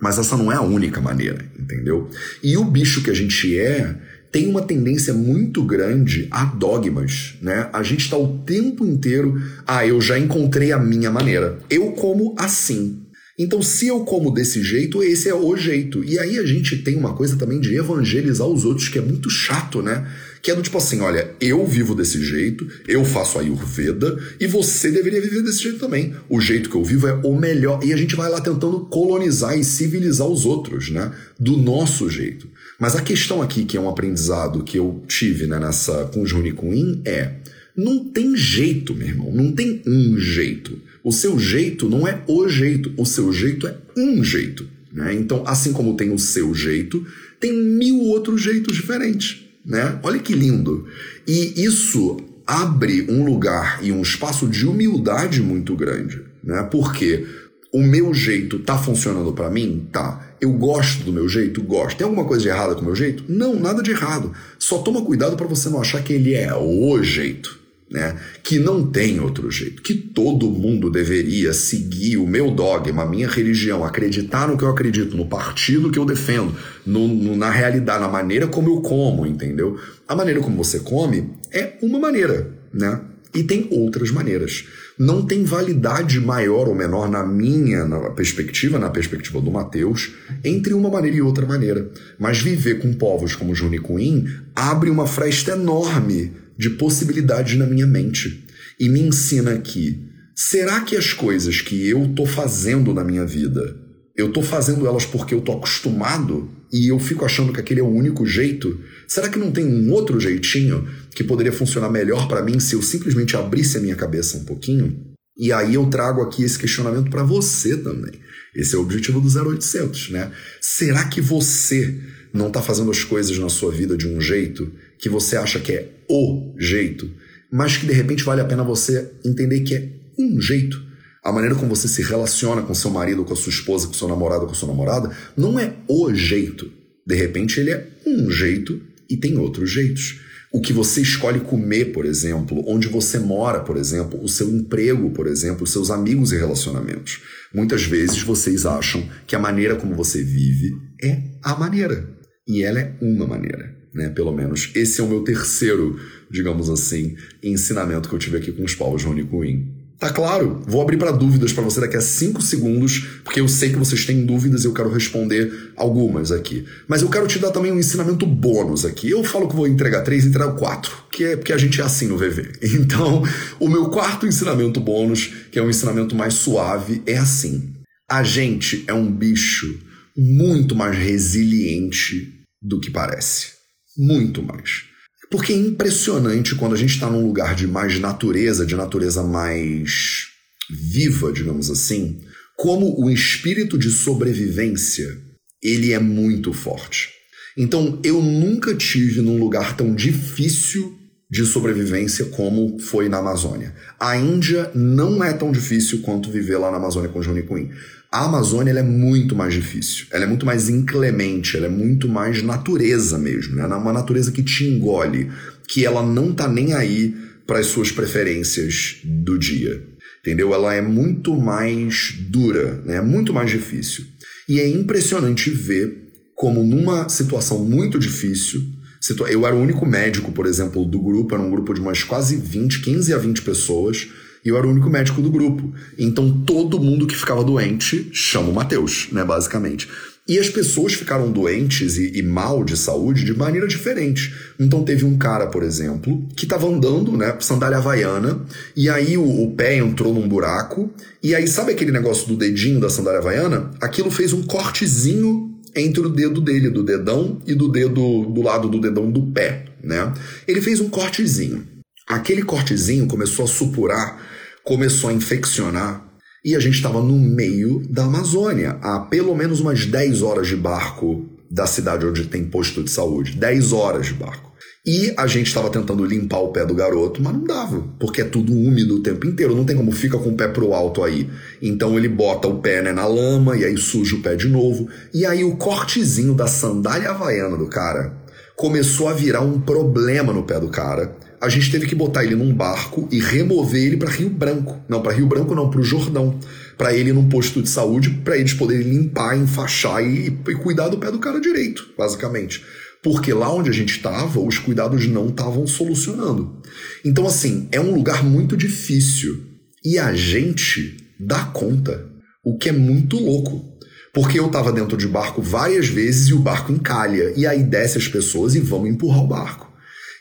mas essa não é a única maneira, entendeu? E o bicho que a gente é tem uma tendência muito grande a dogmas, né? A gente está o tempo inteiro, ah, eu já encontrei a minha maneira. Eu como assim. Então, se eu como desse jeito, esse é o jeito. E aí a gente tem uma coisa também de evangelizar os outros, que é muito chato, né? Que é do tipo assim: olha, eu vivo desse jeito, eu faço a Ayurveda, e você deveria viver desse jeito também. O jeito que eu vivo é o melhor. E a gente vai lá tentando colonizar e civilizar os outros, né? Do nosso jeito. Mas a questão aqui, que é um aprendizado que eu tive né, nessa com Juni Queen, é: não tem jeito, meu irmão, não tem um jeito. O seu jeito não é o jeito, o seu jeito é um jeito. Né? Então, assim como tem o seu jeito, tem mil outros jeitos diferentes. Né? Olha que lindo. E isso abre um lugar e um espaço de humildade muito grande. Né? Porque o meu jeito tá funcionando para mim? Tá. Eu gosto do meu jeito? Gosto. Tem alguma coisa de errada com o meu jeito? Não, nada de errado. Só toma cuidado para você não achar que ele é o jeito né? Que não tem outro jeito, que todo mundo deveria seguir o meu dogma, a minha religião, acreditar no que eu acredito, no partido que eu defendo, no, no, na realidade, na maneira como eu como, entendeu? A maneira como você come é uma maneira, né? E tem outras maneiras. Não tem validade maior ou menor na minha na perspectiva, na perspectiva do Mateus, entre uma maneira e outra maneira. Mas viver com povos como Junicuim abre uma fresta enorme de possibilidades na minha mente e me ensina que será que as coisas que eu tô fazendo na minha vida, eu tô fazendo elas porque eu tô acostumado e eu fico achando que aquele é o único jeito? Será que não tem um outro jeitinho que poderia funcionar melhor para mim se eu simplesmente abrisse a minha cabeça um pouquinho? E aí eu trago aqui esse questionamento para você também. Esse é o objetivo do 0800, né? Será que você não está fazendo as coisas na sua vida de um jeito que você acha que é o jeito, mas que de repente vale a pena você entender que é um jeito. A maneira como você se relaciona com seu marido, com a sua esposa, com seu namorado, com sua namorada, não é o jeito. De repente ele é um jeito e tem outros jeitos. O que você escolhe comer, por exemplo, onde você mora, por exemplo, o seu emprego, por exemplo, os seus amigos e relacionamentos. Muitas vezes vocês acham que a maneira como você vive é a maneira. E ela é uma maneira né? Pelo menos esse é o meu terceiro, digamos assim, ensinamento que eu tive aqui com os povos Rony Queen. Tá claro? Vou abrir para dúvidas para você daqui a 5 segundos, porque eu sei que vocês têm dúvidas e eu quero responder algumas aqui. Mas eu quero te dar também um ensinamento bônus aqui. Eu falo que vou entregar três e entregar quatro, que é porque a gente é assim no VV. (laughs) Então, o meu quarto ensinamento bônus, que é um ensinamento mais suave, é assim: a gente é um bicho muito mais resiliente do que parece Muito mais. Porque é impressionante quando a gente está num lugar de mais natureza, de natureza mais viva, digamos assim, como o espírito de sobrevivência ele é muito forte. Então eu nunca tive num lugar tão difícil de sobrevivência como foi na Amazônia. A Índia não é tão difícil quanto viver lá na Amazônia com Johnny Quinn. A Amazônia é muito mais difícil, ela é muito mais inclemente, ela é muito mais natureza mesmo, né? uma natureza que te engole, que ela não tá nem aí para as suas preferências do dia, entendeu? Ela é muito mais dura, né? É muito mais difícil. E é impressionante ver como numa situação muito difícil, eu era o único médico, por exemplo, do grupo, era um grupo de umas quase 20, 15 a 20 pessoas, e eu era o único médico do grupo. Então todo mundo que ficava doente chama o Matheus, né, basicamente. E as pessoas ficaram doentes e, e, mal de saúde de maneira diferente. Então teve um cara, por exemplo, que estava andando, né, sandália havaiana, e aí o, o, pé entrou num buraco, e aí sabe aquele negócio do dedinho da sandália havaiana? Aquilo fez um cortezinho entre o dedo dele, do dedão, e do dedo do lado do dedão do pé, né? Ele fez um cortezinho. Aquele cortezinho começou a supurar, começou a infeccionar, e a gente estava no meio da Amazônia, a pelo menos umas 10 horas de barco da cidade onde tem posto de saúde. 10 horas de barco. E a gente estava tentando limpar o pé do garoto, mas não dava, porque é tudo úmido o tempo inteiro, não tem como fica com o pé pro alto aí. Então ele bota o pé né, na lama e aí suja o pé de novo. E aí o cortezinho da sandália havaiana do cara começou a virar um problema no pé do cara. A gente teve que botar ele num barco e remover ele para Rio Branco. Não, para Rio Branco não, para o Jordão. Para ele num posto de saúde, para eles poderem limpar, enfaixar e, e cuidar do pé do cara direito, basicamente porque lá onde a gente estava, os cuidados não estavam solucionando. Então, assim, é um lugar muito difícil e a gente dá conta, o que é muito louco. Porque eu estava dentro de barco várias vezes e o barco encalha, e aí desce as pessoas e vão empurrar o barco.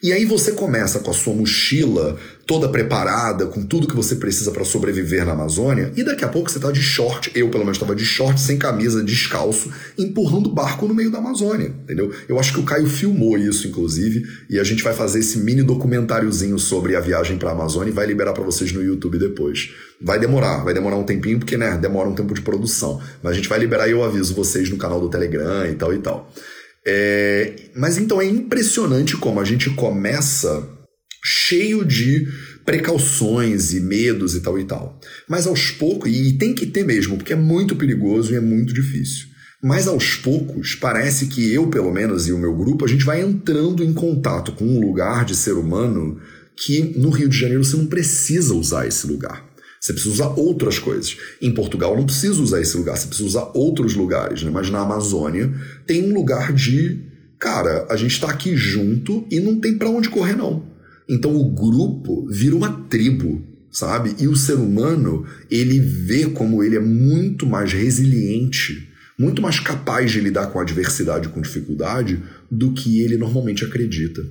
E aí você começa com a sua mochila toda preparada, com tudo que você precisa para sobreviver na Amazônia, e daqui a pouco você tá de short, eu pelo menos estava de short, sem camisa, descalço, empurrando barco no meio da Amazônia, entendeu? Eu acho que o Caio filmou isso, inclusive, e a gente vai fazer esse mini documentáriozinho sobre a viagem para a Amazônia e vai liberar para vocês no YouTube depois. Vai demorar, vai demorar um tempinho, porque, né, demora um tempo de produção, mas a gente vai liberar e eu aviso vocês no canal do Telegram e tal e tal. É, mas então é impressionante como a gente começa cheio de precauções e medos e tal e tal. Mas aos poucos, e tem que ter mesmo, porque é muito perigoso e é muito difícil. Mas aos poucos, parece que eu, pelo menos, e o meu grupo, a gente vai entrando em contato com um lugar de ser humano que no Rio de Janeiro você não precisa usar esse lugar. Você precisa usar outras coisas. Em Portugal não precisa usar esse lugar, você precisa usar outros lugares, né? Mas na Amazônia tem um lugar de, cara, a gente está aqui junto e não tem para onde correr não. Então o grupo vira uma tribo, sabe? E o ser humano, ele vê como ele é muito mais resiliente, muito mais capaz de lidar com adversidade, com dificuldade, do que ele normalmente acredita.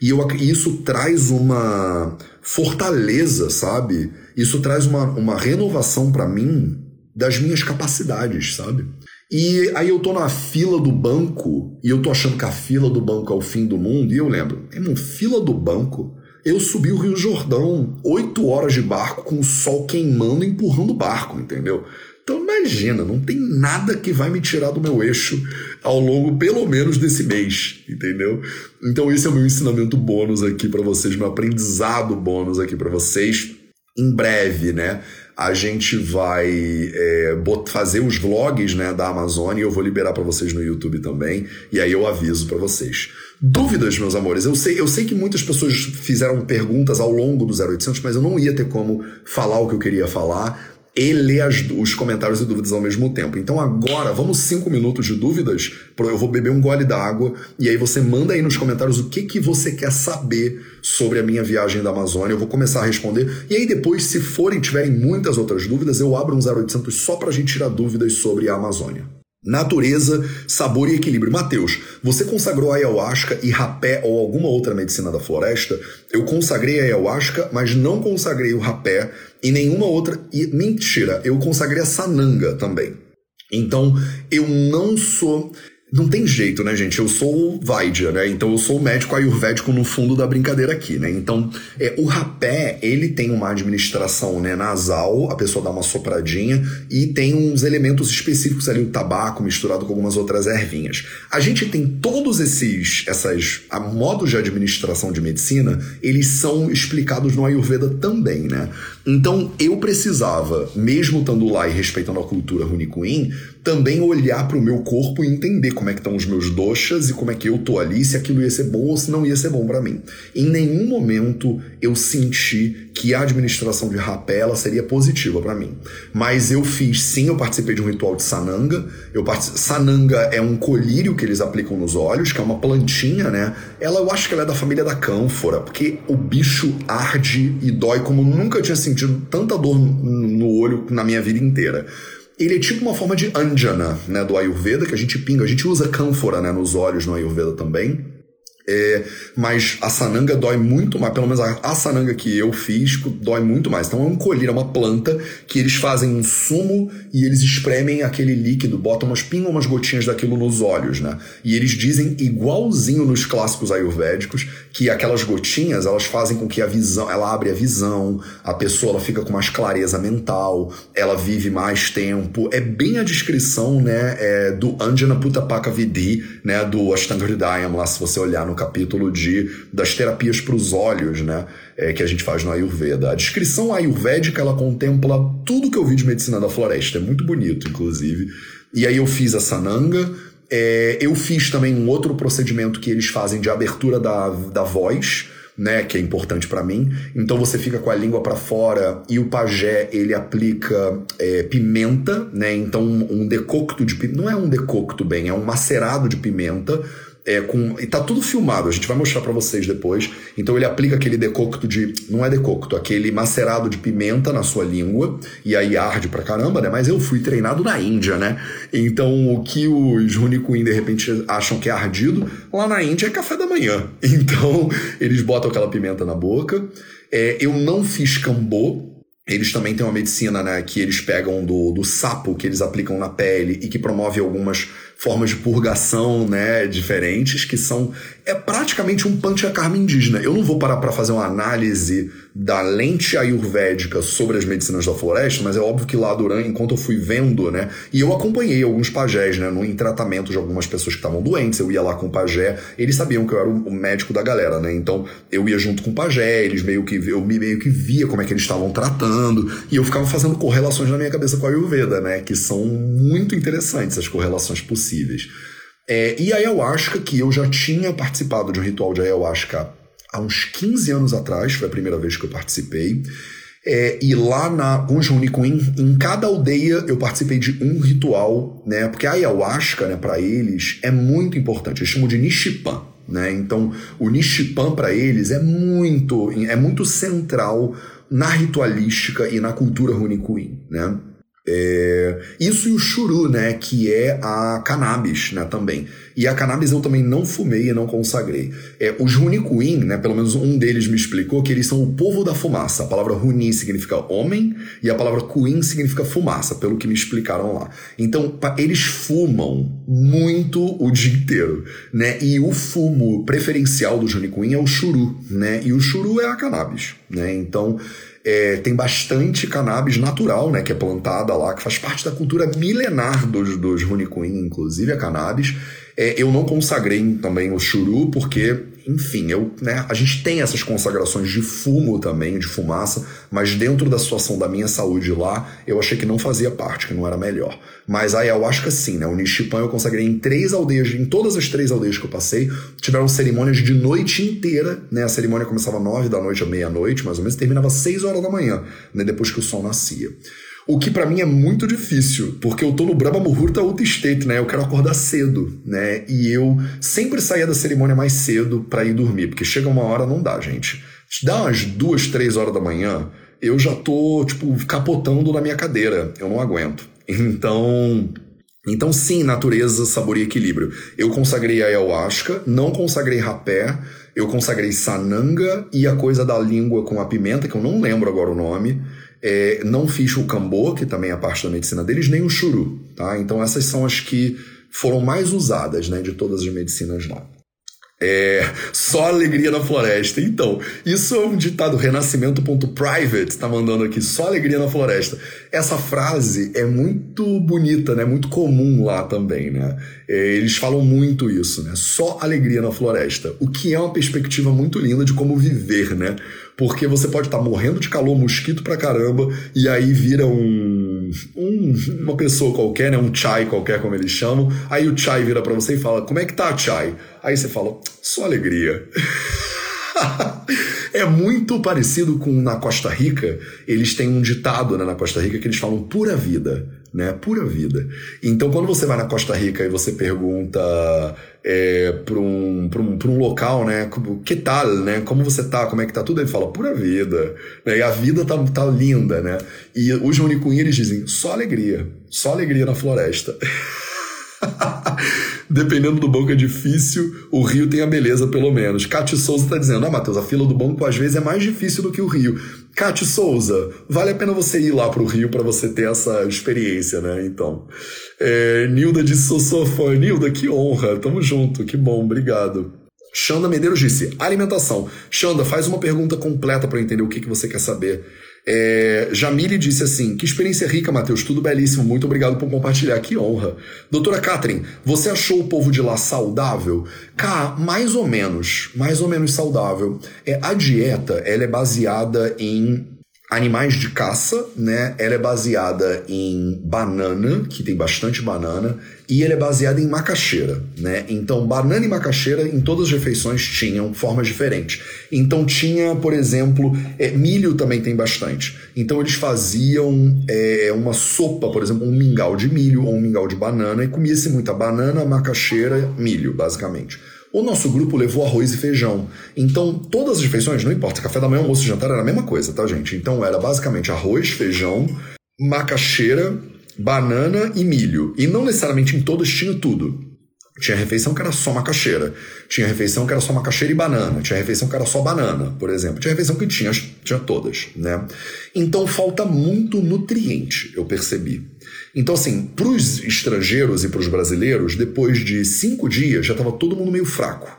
E eu, isso traz uma fortaleza, sabe? Isso traz uma, uma renovação para mim das minhas capacidades, sabe? E aí eu tô na fila do banco e eu tô achando que a fila do banco é o fim do mundo. E eu lembro, irmão, fila do banco. Eu subi o Rio Jordão, oito horas de barco com o sol queimando, empurrando o barco, entendeu? Então imagina, não tem nada que vai me tirar do meu eixo ao longo, pelo menos, desse mês, entendeu? Então esse é o meu ensinamento bônus aqui para vocês, meu aprendizado bônus aqui para vocês. Em breve, né? A gente vai é, fazer os vlogs né, da Amazônia e eu vou liberar para vocês no YouTube também. E aí eu aviso para vocês. Dúvidas, meus amores? Eu sei, eu sei que muitas pessoas fizeram perguntas ao longo do 0800, mas eu não ia ter como falar o que eu queria falar e ler as, os comentários e dúvidas ao mesmo tempo. Então agora, vamos cinco minutos de dúvidas. Eu vou beber um gole d'água e aí você manda aí nos comentários o que, que você quer saber sobre a minha viagem da Amazônia. Eu vou começar a responder. E aí depois, se forem, tiverem muitas outras dúvidas, eu abro um 0800 só para a gente tirar dúvidas sobre a Amazônia. Natureza, sabor e equilíbrio. Mateus, você consagrou a ayahuasca e rapé ou alguma outra medicina da floresta? Eu consagrei a ayahuasca, mas não consagrei o rapé e nenhuma outra. E, mentira, eu consagrei a sananga também. Então, eu não sou. Não tem jeito, né, gente? Eu sou o Vaidya, né? Então eu sou o médico ayurvédico no fundo da brincadeira aqui, né? Então, é, o rapé, ele tem uma administração né, nasal, a pessoa dá uma sopradinha e tem uns elementos específicos ali, o tabaco misturado com algumas outras ervinhas. A gente tem todos esses, essas, modos de administração de medicina, eles são explicados no Ayurveda também, né? Então, eu precisava, mesmo estando lá e respeitando a cultura Runicuin, também olhar para o meu corpo e entender como é que estão os meus doshas e como é que eu tô ali, se aquilo ia ser bom ou se não ia ser bom para mim. Em nenhum momento eu senti que a administração de rapé ela seria positiva para mim. Mas eu fiz, sim, eu participei de um ritual de sananga. Eu particip... Sananga é um colírio que eles aplicam nos olhos, que é uma plantinha, né? Ela, eu acho que ela é da família da cânfora, porque o bicho arde e dói como nunca tinha sentido tanta dor no olho na minha vida inteira ele é tipo uma forma de anjana, né, do Ayurveda, que a gente pinga. A gente usa cânfora, né, nos olhos no Ayurveda também. É, mas a sananga dói muito mais, pelo menos a, a, sananga que eu fiz dói muito mais. Então é um colírio, é uma planta que eles fazem um sumo e eles espremem aquele líquido, botam umas pingam umas gotinhas daquilo nos olhos, né? E eles dizem igualzinho nos clássicos ayurvédicos que aquelas gotinhas elas fazem com que a visão, ela abre a visão, a pessoa ela fica com mais clareza mental, ela vive mais tempo. É bem a descrição, né, é, do Anjana Puttapaka Vidhi, né, do Ashtanga Hridayam lá se você olhar no no capítulo de das terapias para os olhos, né? É, que a gente faz no Ayurveda. A descrição ayurvédica ela contempla tudo que eu vi de medicina da floresta. É muito bonito, inclusive. E aí eu fiz a sananga. É, eu fiz também um outro procedimento que eles fazem de abertura da, da voz né, que é importante para mim. Então você fica com a língua para fora e o pajé ele aplica é, pimenta, né? Então um decocto de não é um decocto bem, é um macerado de pimenta é, com, e tá tudo filmado, a gente vai mostrar para vocês depois. Então ele aplica aquele decocto de. Não é decocto, aquele macerado de pimenta na sua língua, e aí arde pra caramba, né? Mas eu fui treinado na Índia, né? Então o que os Runicuin de repente acham que é ardido, lá na Índia é café da manhã. (laughs) Então eles botam aquela pimenta na boca. É, eu não fiz cambô, eles também têm uma medicina né, que eles pegam do, do sapo, que eles aplicam na pele e que promove algumas formas de purgação né, diferentes, que são. É praticamente um panchakarma indígena. Eu não vou parar para fazer uma análise da lente ayurvédica sobre as medicinas da floresta, mas é óbvio que lá durante, enquanto eu fui vendo, né, e eu acompanhei alguns pajés, né, no em tratamento de algumas pessoas que estavam doentes, eu ia lá com o pajé, eles sabiam que eu era o médico da galera, né, então eu ia junto com o pajé, eles meio que, eu meio que via como é que eles estavam tratando, e eu ficava fazendo correlações na minha cabeça com a Ayurveda, né, que são muito interessantes as correlações possíveis. É, e a ayahuasca, que eu já tinha participado de um ritual de ayahuasca há uns 15 anos atrás, foi a primeira vez que eu participei. É, e lá na Gunjunicuin, em cada aldeia eu participei de um ritual, né? Porque a ayahuasca, né, para eles é muito importante. Eles chamam de Nishipan, né? Então, o Nishipan para eles é muito, é muito central na ritualística e na cultura Runicuin, né? É, isso e o churu, né, que é a cannabis, né, também. E a cannabis eu também não fumei e não consagrei. É, os Runicuin, né, pelo menos um deles me explicou que eles são o povo da fumaça. A palavra Runi significa homem e a palavra Kuin significa fumaça, pelo que me explicaram lá. Então, eles fumam muito o dia inteiro, né, e o fumo preferencial dos Runicuin é o churu, né, e o churu é a cannabis, né, então... É, tem bastante cannabis natural, né, que é plantada lá, que faz parte da cultura milenar dos, dos Runicuin, inclusive a cannabis. É, eu não consagrei também o churu, porque enfim, eu, né, a gente tem essas consagrações de fumo também, de fumaça, mas dentro da situação da minha saúde lá, eu achei que não fazia parte, que não era melhor. Mas a ayahuasca sim, né? O Nishipan eu consagrei em três aldeias, em todas as três aldeias que eu passei, tiveram cerimônias de noite inteira, né? A cerimônia começava nove da noite à meia-noite, mais ou menos, e terminava seis horas da manhã, né? Depois que o sol nascia. O que para mim é muito difícil, porque eu tô no Brahma Muhurta Ultra State, né? Eu quero acordar cedo, né? E eu sempre saía da cerimônia mais cedo para ir dormir, porque chega uma hora não dá, gente. Dá umas duas, três horas da manhã, eu já tô, tipo, capotando na minha cadeira. Eu não aguento. Então, então, sim, natureza, sabor e equilíbrio. Eu consagrei a ayahuasca, não consagrei rapé, eu consagrei sananga e a coisa da língua com a pimenta, que eu não lembro agora o nome. É, não fiz o cambô, que também é parte da medicina deles, nem o churu, tá? Então essas são as que foram mais usadas, né, de todas as medicinas lá. É, só alegria na floresta. Então, isso é um ditado renascimento.private, tá mandando aqui, só alegria na floresta. Essa frase é muito bonita, né? Muito comum lá também, né? É, eles falam muito isso, né? Só alegria na floresta. O que é uma perspectiva muito linda de como viver, né? Porque você pode estar tá morrendo de calor, mosquito pra caramba, e aí vira um, um, uma pessoa qualquer, né? Um chai qualquer, como eles chamam. Aí o chai vira para você e fala: Como é que tá, chai? Aí você fala: Só alegria. (laughs) é muito parecido com na Costa Rica. Eles têm um ditado né, na Costa Rica que eles falam pura vida, né? Pura vida. Então, quando você vai na Costa Rica e você pergunta é, para um, um, um local, né? Que tal, né? Como você tá? Como é que tá tudo? Ele fala pura vida. Né? E a vida tá, tá linda, né? E os Unicunha, eles dizem só alegria. Só alegria na floresta. (laughs) Dependendo do banco é difícil, o Rio tem a beleza, pelo menos. Cátia Souza está dizendo: Ah, Matheus, a fila do banco às vezes é mais difícil do que o Rio. Cátia Souza, vale a pena você ir lá para o Rio para você ter essa experiência, né? Então. É, Nilda disse: Sou sua fã. Nilda, que honra. Tamo junto, que bom, obrigado. Xanda Medeiros disse: Alimentação. Xanda, faz uma pergunta completa para entender o que, que você quer saber. É, Jamile disse assim: Que experiência rica, Matheus, tudo belíssimo, muito obrigado por compartilhar, que honra. Doutora Catherine, você achou o povo de lá saudável? Cá, mais ou menos, mais ou menos saudável. É, a dieta ela é baseada em animais de caça, né? Ela é baseada em banana, que tem bastante banana, e ela é baseada em macaxeira, né? Então, banana e macaxeira em todas as refeições tinham formas diferentes. Então, tinha, por exemplo, é, milho também tem bastante. Então, eles faziam é, uma sopa, por exemplo, um mingau de milho ou um mingau de banana, e comia-se muita banana, macaxeira, milho, basicamente. O nosso grupo levou arroz e feijão. Então, todas as refeições, não importa, café da manhã, almoço jantar era a mesma coisa, tá, gente? Então, era basicamente arroz, feijão, macaxeira, banana e milho. E não necessariamente em todas tinha tudo. Tinha refeição que era só macaxeira. Tinha refeição que era só macaxeira e banana. Tinha refeição que era só banana, por exemplo. Tinha refeição que tinha, tinha todas, né? Então falta muito nutriente, eu percebi. Então, assim, para os estrangeiros e para os brasileiros, depois de cinco dias já estava todo mundo meio fraco,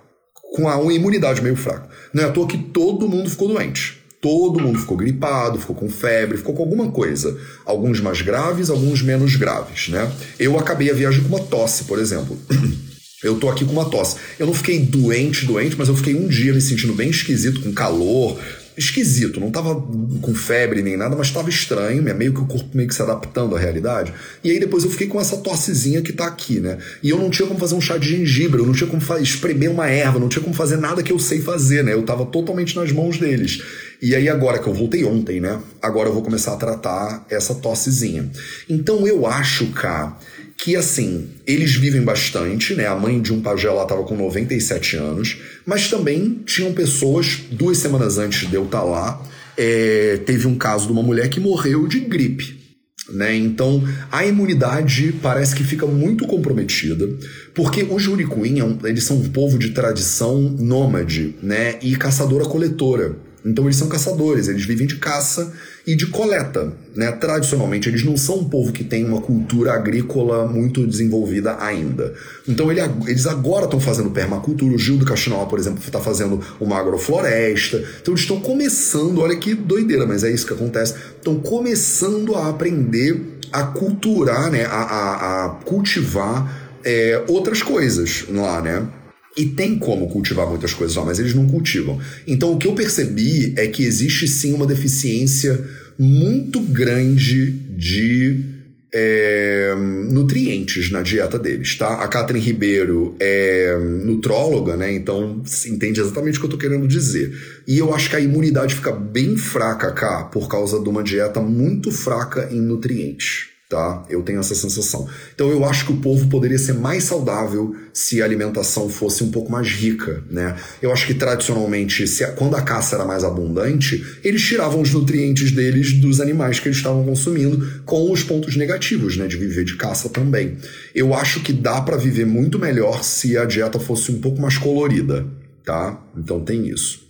com a imunidade meio fraca. Não é à toa que todo mundo ficou doente. Todo mundo ficou gripado, ficou com febre, ficou com alguma coisa. Alguns mais graves, alguns menos graves, né? Eu acabei a viagem com uma tosse, por exemplo. (clears throat) Eu tô aqui com uma tosse. Eu não fiquei doente, doente, mas eu fiquei um dia me sentindo bem esquisito, com calor, esquisito, não tava com febre nem nada, mas tava estranho, meio que o corpo meio que se adaptando à realidade. E aí depois eu fiquei com essa tossezinha que tá aqui, né? E eu não tinha como fazer um chá de gengibre, eu não tinha como espremer uma erva, não tinha como fazer nada que eu sei fazer, né? Eu tava totalmente nas mãos deles. E aí agora que eu voltei ontem, né? Agora eu vou começar a tratar essa tossezinha. Então eu acho, cá, que assim, eles vivem bastante, né? A mãe de um pajé lá estava com 97 anos, mas também tinham pessoas, duas semanas antes de eu estar tá lá, é, teve um caso de uma mulher que morreu de gripe. Né? Então a imunidade parece que fica muito comprometida, porque os Juricuim eles são um povo de tradição nômade né? e caçadora-coletora. Então eles são caçadores, eles vivem de caça e de coleta. Né? Tradicionalmente, eles não são um povo que tem uma cultura agrícola muito desenvolvida ainda. Então ele, eles agora estão fazendo permacultura. O Gil do Caxinal, por exemplo, está fazendo uma agrofloresta. Então eles estão começando, olha que doideira, mas é isso que acontece. Estão começando a aprender a culturar, né? a, a, a cultivar é, outras coisas lá, né? E tem como cultivar muitas coisas lá, mas eles não cultivam. Então o que eu percebi é que existe sim uma deficiência muito grande de é, nutrientes na dieta deles, tá? A Catherine Ribeiro é nutróloga, né? Então entende exatamente o que eu tô querendo dizer. E eu acho que a imunidade fica bem fraca cá por causa de uma dieta muito fraca em nutrientes tá? Eu tenho essa sensação. Então eu acho que o povo poderia ser mais saudável se a alimentação fosse um pouco mais rica, né? Eu acho que tradicionalmente, a, quando a caça era mais abundante, eles tiravam os nutrientes deles dos animais que eles estavam consumindo, com os pontos negativos, né, de viver de caça também. Eu acho que dá para viver muito melhor se a dieta fosse um pouco mais colorida, tá? Então tem isso.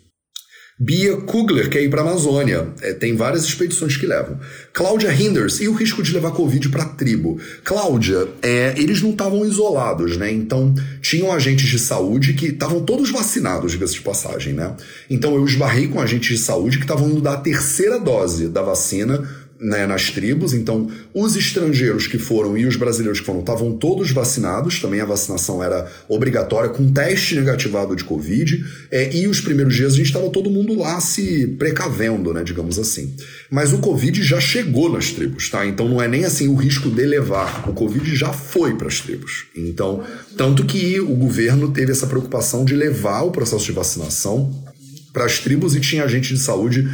Bia Kugler quer ir para a Amazônia. É, tem várias expedições que levam. Cláudia Hinders e o risco de levar Covid para a tribo. Cláudia, é, eles não estavam isolados, né? Então, tinham agentes de saúde que estavam todos vacinados, diga-se de passagem, né? Então, eu esbarrei com agentes de saúde que estavam indo dar a terceira dose da vacina né, nas tribos. Então, os estrangeiros que foram e os brasileiros que foram estavam todos vacinados. Também a vacinação era obrigatória, com teste negativado de Covid. É, e os primeiros dias a gente estava todo mundo lá se precavendo, né, digamos assim. Mas o Covid já chegou nas tribos, tá? Então não é nem assim o risco de levar. O Covid já foi para as tribos. Então, tanto que o governo teve essa preocupação de levar o processo de vacinação para as tribos e tinha agente de saúde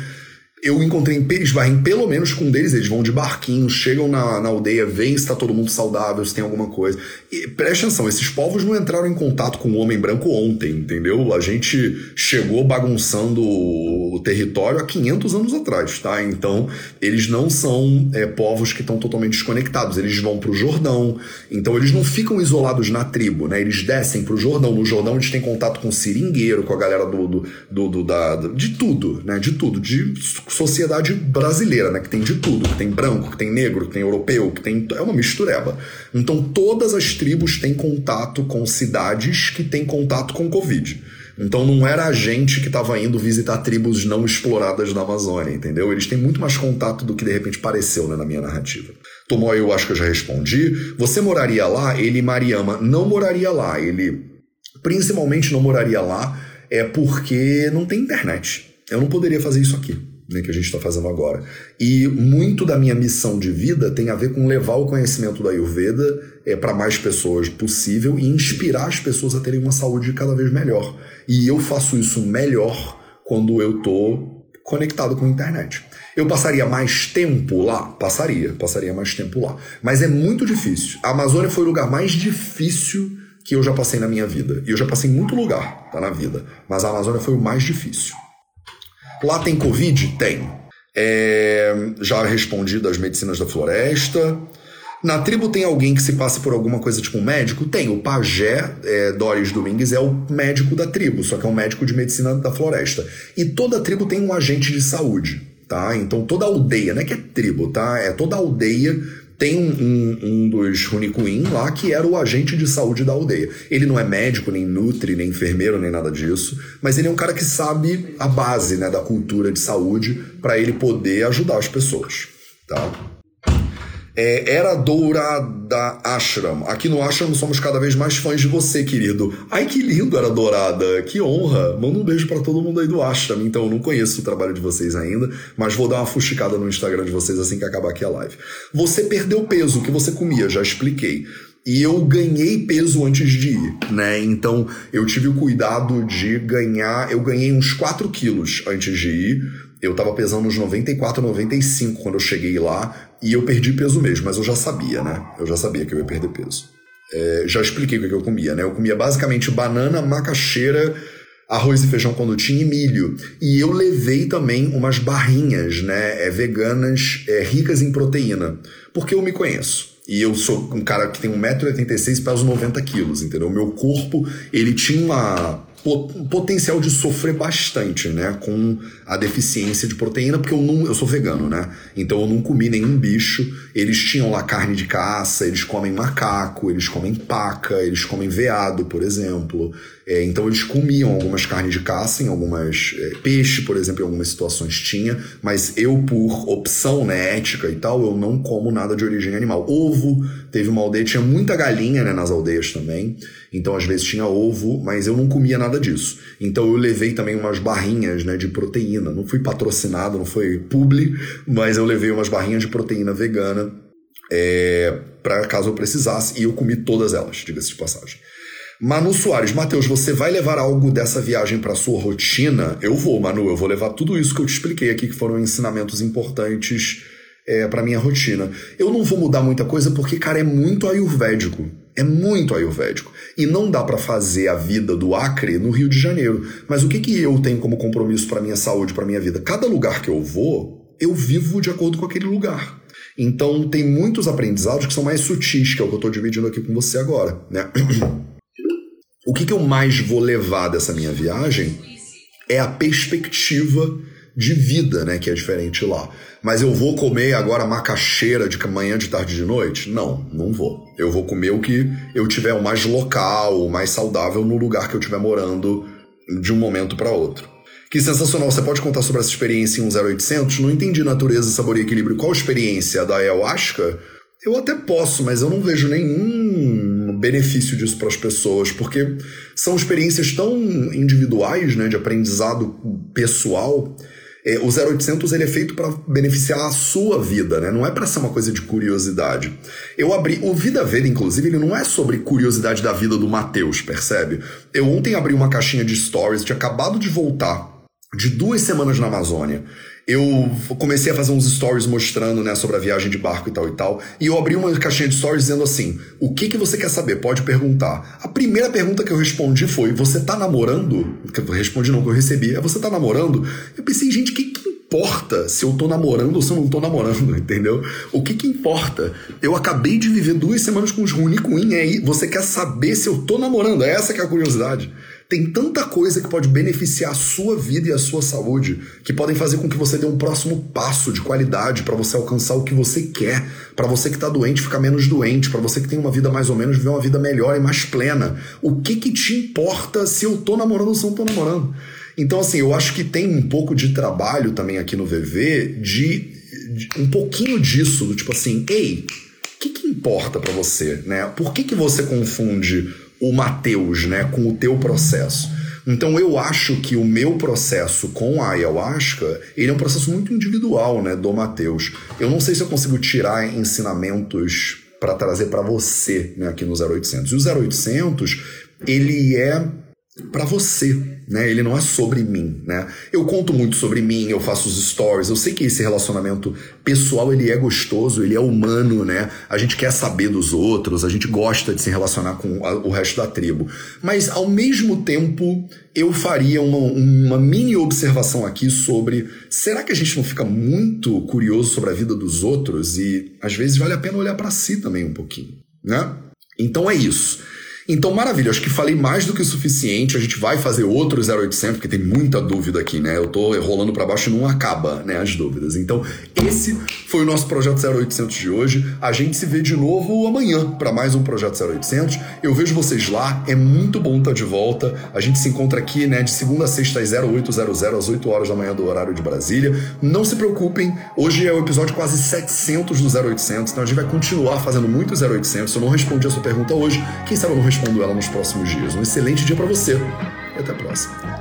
eu encontrei em Perisbarrim, pelo menos com um deles, eles vão de barquinho, chegam na, na aldeia, veem se está todo mundo saudável, se tem alguma coisa. E preste atenção, esses povos não entraram em contato com o homem branco ontem, entendeu? A gente chegou bagunçando o território há 500 anos atrás, tá? Então, eles não são é, povos que estão totalmente desconectados, eles vão para o Jordão, então eles não ficam isolados na tribo, né? Eles descem para o Jordão, no Jordão eles têm contato com o seringueiro, com a galera do, do, do, do da, de tudo, né? De tudo, de sociedade brasileira, né? Que tem de tudo, que tem branco, que tem negro, que tem europeu, que tem. É uma mistureba. Então todas as tribos têm contato com cidades que têm contato com Covid. Então não era a gente que estava indo visitar tribos não exploradas da Amazônia, entendeu? Eles têm muito mais contato do que de repente pareceu né, na minha narrativa. Tomou, eu acho que eu já respondi. Você moraria lá? Ele, Mariama, não moraria lá. Ele principalmente não moraria lá é porque não tem internet. Eu não poderia fazer isso aqui né, que a gente está fazendo agora. E muito da minha missão de vida tem a ver com levar o conhecimento da Ayurveda é, para mais pessoas possível e inspirar as pessoas a terem uma saúde cada vez melhor. E eu faço isso melhor quando eu estou conectado com a internet. Eu passaria mais tempo lá? Passaria, passaria mais tempo lá. Mas é muito difícil. A Amazônia foi o lugar mais difícil que eu já passei na minha vida. E eu já passei em muito lugar tá, na vida. Mas a Amazônia foi o mais difícil. Lá tem Covid? Tem. É, já respondi das medicinas da floresta. Na tribo tem alguém que se passe por alguma coisa tipo um médico? Tem. O pajé é, Doris Domingues é o médico da tribo, só que é um médico de medicina da floresta. E toda tribo tem um agente de saúde, tá? Então toda aldeia, não é que é tribo, tá? É toda aldeia tem um, um, um dos Runicuin lá que era o agente de saúde da aldeia. Ele não é médico, nem nutri, nem enfermeiro, nem nada disso, mas ele é um cara que sabe a base né, da cultura de saúde para ele poder ajudar as pessoas. Tá? É, era Dourada Ashram. Aqui no Ashram somos cada vez mais fãs de você, querido. Ai, que lindo era Dourada. Que honra. Manda um beijo para todo mundo aí do Ashram. Então, eu não conheço o trabalho de vocês ainda, mas vou dar uma fuxicada no Instagram de vocês assim que acabar aqui a live. Você perdeu peso, que você comia, já expliquei. E eu ganhei peso antes de ir, né? Então eu tive o cuidado de ganhar. Eu ganhei uns 4 quilos antes de ir. Eu tava pesando uns 94, 95 quando eu cheguei lá. E eu perdi peso mesmo, mas eu já sabia, né? Eu já sabia que eu ia perder peso. É, já expliquei o que eu comia, né? Eu comia basicamente banana, macaxeira, arroz e feijão quando tinha e milho. E eu levei também umas barrinhas, né? É, veganas, é, ricas em proteína. Porque eu me conheço. E eu sou um cara que tem 1,86m e peso 90 quilos, entendeu? O meu corpo, ele tinha uma potencial de sofrer bastante, né, com a deficiência de proteína, porque eu não, eu sou vegano, né? Então eu não comi nenhum bicho. Eles tinham lá carne de caça, eles comem macaco, eles comem paca, eles comem veado, por exemplo. É, então eles comiam algumas carnes de caça, em algumas é, peixe, por exemplo, em algumas situações tinha, mas eu por opção, né, ética e tal, eu não como nada de origem animal. Ovo, teve uma aldeia, tinha muita galinha, né, nas aldeias também. Então, às vezes tinha ovo, mas eu não comia nada disso. Então, eu levei também umas barrinhas né, de proteína. Não fui patrocinado, não foi publi, mas eu levei umas barrinhas de proteína vegana é, para caso eu precisasse. E eu comi todas elas, diga-se de passagem. Manu Soares, Matheus, você vai levar algo dessa viagem para sua rotina? Eu vou, Manu, eu vou levar tudo isso que eu te expliquei aqui, que foram ensinamentos importantes é, para minha rotina. Eu não vou mudar muita coisa porque, cara, é muito ayurvédico. É muito ayurvédico. E não dá para fazer a vida do Acre no Rio de Janeiro. Mas o que, que eu tenho como compromisso para minha saúde, para minha vida? Cada lugar que eu vou, eu vivo de acordo com aquele lugar. Então tem muitos aprendizados que são mais sutis, que é o que eu estou dividindo aqui com você agora. Né? (clears throat) o que, que eu mais vou levar dessa minha viagem é a perspectiva de vida, né, que é diferente lá. Mas eu vou comer agora macaxeira de manhã, de tarde, de noite? Não, não vou. Eu vou comer o que eu tiver o mais local, o mais saudável no lugar que eu estiver morando de um momento para outro. Que sensacional. Você pode contar sobre essa experiência em um 0800? Não entendi natureza, sabor e equilíbrio. Qual experiência? Da ayahuasca? Eu até posso, mas eu não vejo nenhum benefício disso para as pessoas, porque são experiências tão individuais, né, de aprendizado pessoal. É, o 0800 ele é feito para beneficiar a sua vida, né? Não é para ser uma coisa de curiosidade. Eu abri o Vida Veda, inclusive, ele não é sobre curiosidade da vida do Matheus, percebe? Eu ontem abri uma caixinha de stories, tinha acabado de voltar de duas semanas na Amazônia. Eu comecei a fazer uns stories mostrando, né, sobre a viagem de barco e tal e tal. E eu abri uma caixinha de stories dizendo assim: o que, que você quer saber? Pode perguntar. A primeira pergunta que eu respondi foi: Você tá namorando? Que eu respondi não, que eu recebi. É você tá namorando? Eu pensei, gente, o que, que importa se eu tô namorando ou se eu não tô namorando, (laughs) entendeu? O que que importa? Eu acabei de viver duas semanas com os Runi Queen, aí você quer saber se eu tô namorando? Essa que é a curiosidade. Tem tanta coisa que pode beneficiar a sua vida e a sua saúde, que podem fazer com que você dê um próximo passo de qualidade para você alcançar o que você quer, para você que está doente ficar menos doente, para você que tem uma vida mais ou menos viver uma vida melhor e mais plena. O que que te importa se eu tô namorando ou se eu não tô namorando? Então, assim, eu acho que tem um pouco de trabalho também aqui no VV de, de um pouquinho disso, do tipo assim, ei, o que, que importa para você, né? Por que, que você confunde o Mateus, né, com o teu processo. Então eu acho que o meu processo com a ayahuasca, ele é um processo muito individual, né, do Mateus. Eu não sei se eu consigo tirar ensinamentos para trazer para você, né, aqui no 0800. E o 0800, ele é para você, né? Ele não é sobre mim, né? Eu conto muito sobre mim, eu faço os stories, eu sei que esse relacionamento pessoal ele é gostoso, ele é humano, né? A gente quer saber dos outros, a gente gosta de se relacionar com a, o resto da tribo. Mas ao mesmo tempo, eu faria uma, uma mini observação aqui sobre será que a gente não fica muito curioso sobre a vida dos outros e às vezes vale a pena olhar para si também um pouquinho, né? Então é isso. Então, maravilha, acho que falei mais do que o suficiente. A gente vai fazer outro 0800, porque tem muita dúvida aqui, né? Eu tô rolando para baixo e não acaba, né, as dúvidas. Então, esse foi o nosso projeto 0800 de hoje. A gente se vê de novo amanhã para mais um projeto 0800. Eu vejo vocês lá, é muito bom estar de volta. A gente se encontra aqui, né, de segunda a sexta às 0800 às 8 horas da manhã do horário de Brasília. Não se preocupem, hoje é o episódio quase 700 do 0800, então a gente vai continuar fazendo muito 0800. Se eu não respondi a sua pergunta hoje, quem sabe eu não respondo respondo ela nos próximos dias. Um excelente dia para você e até a próxima.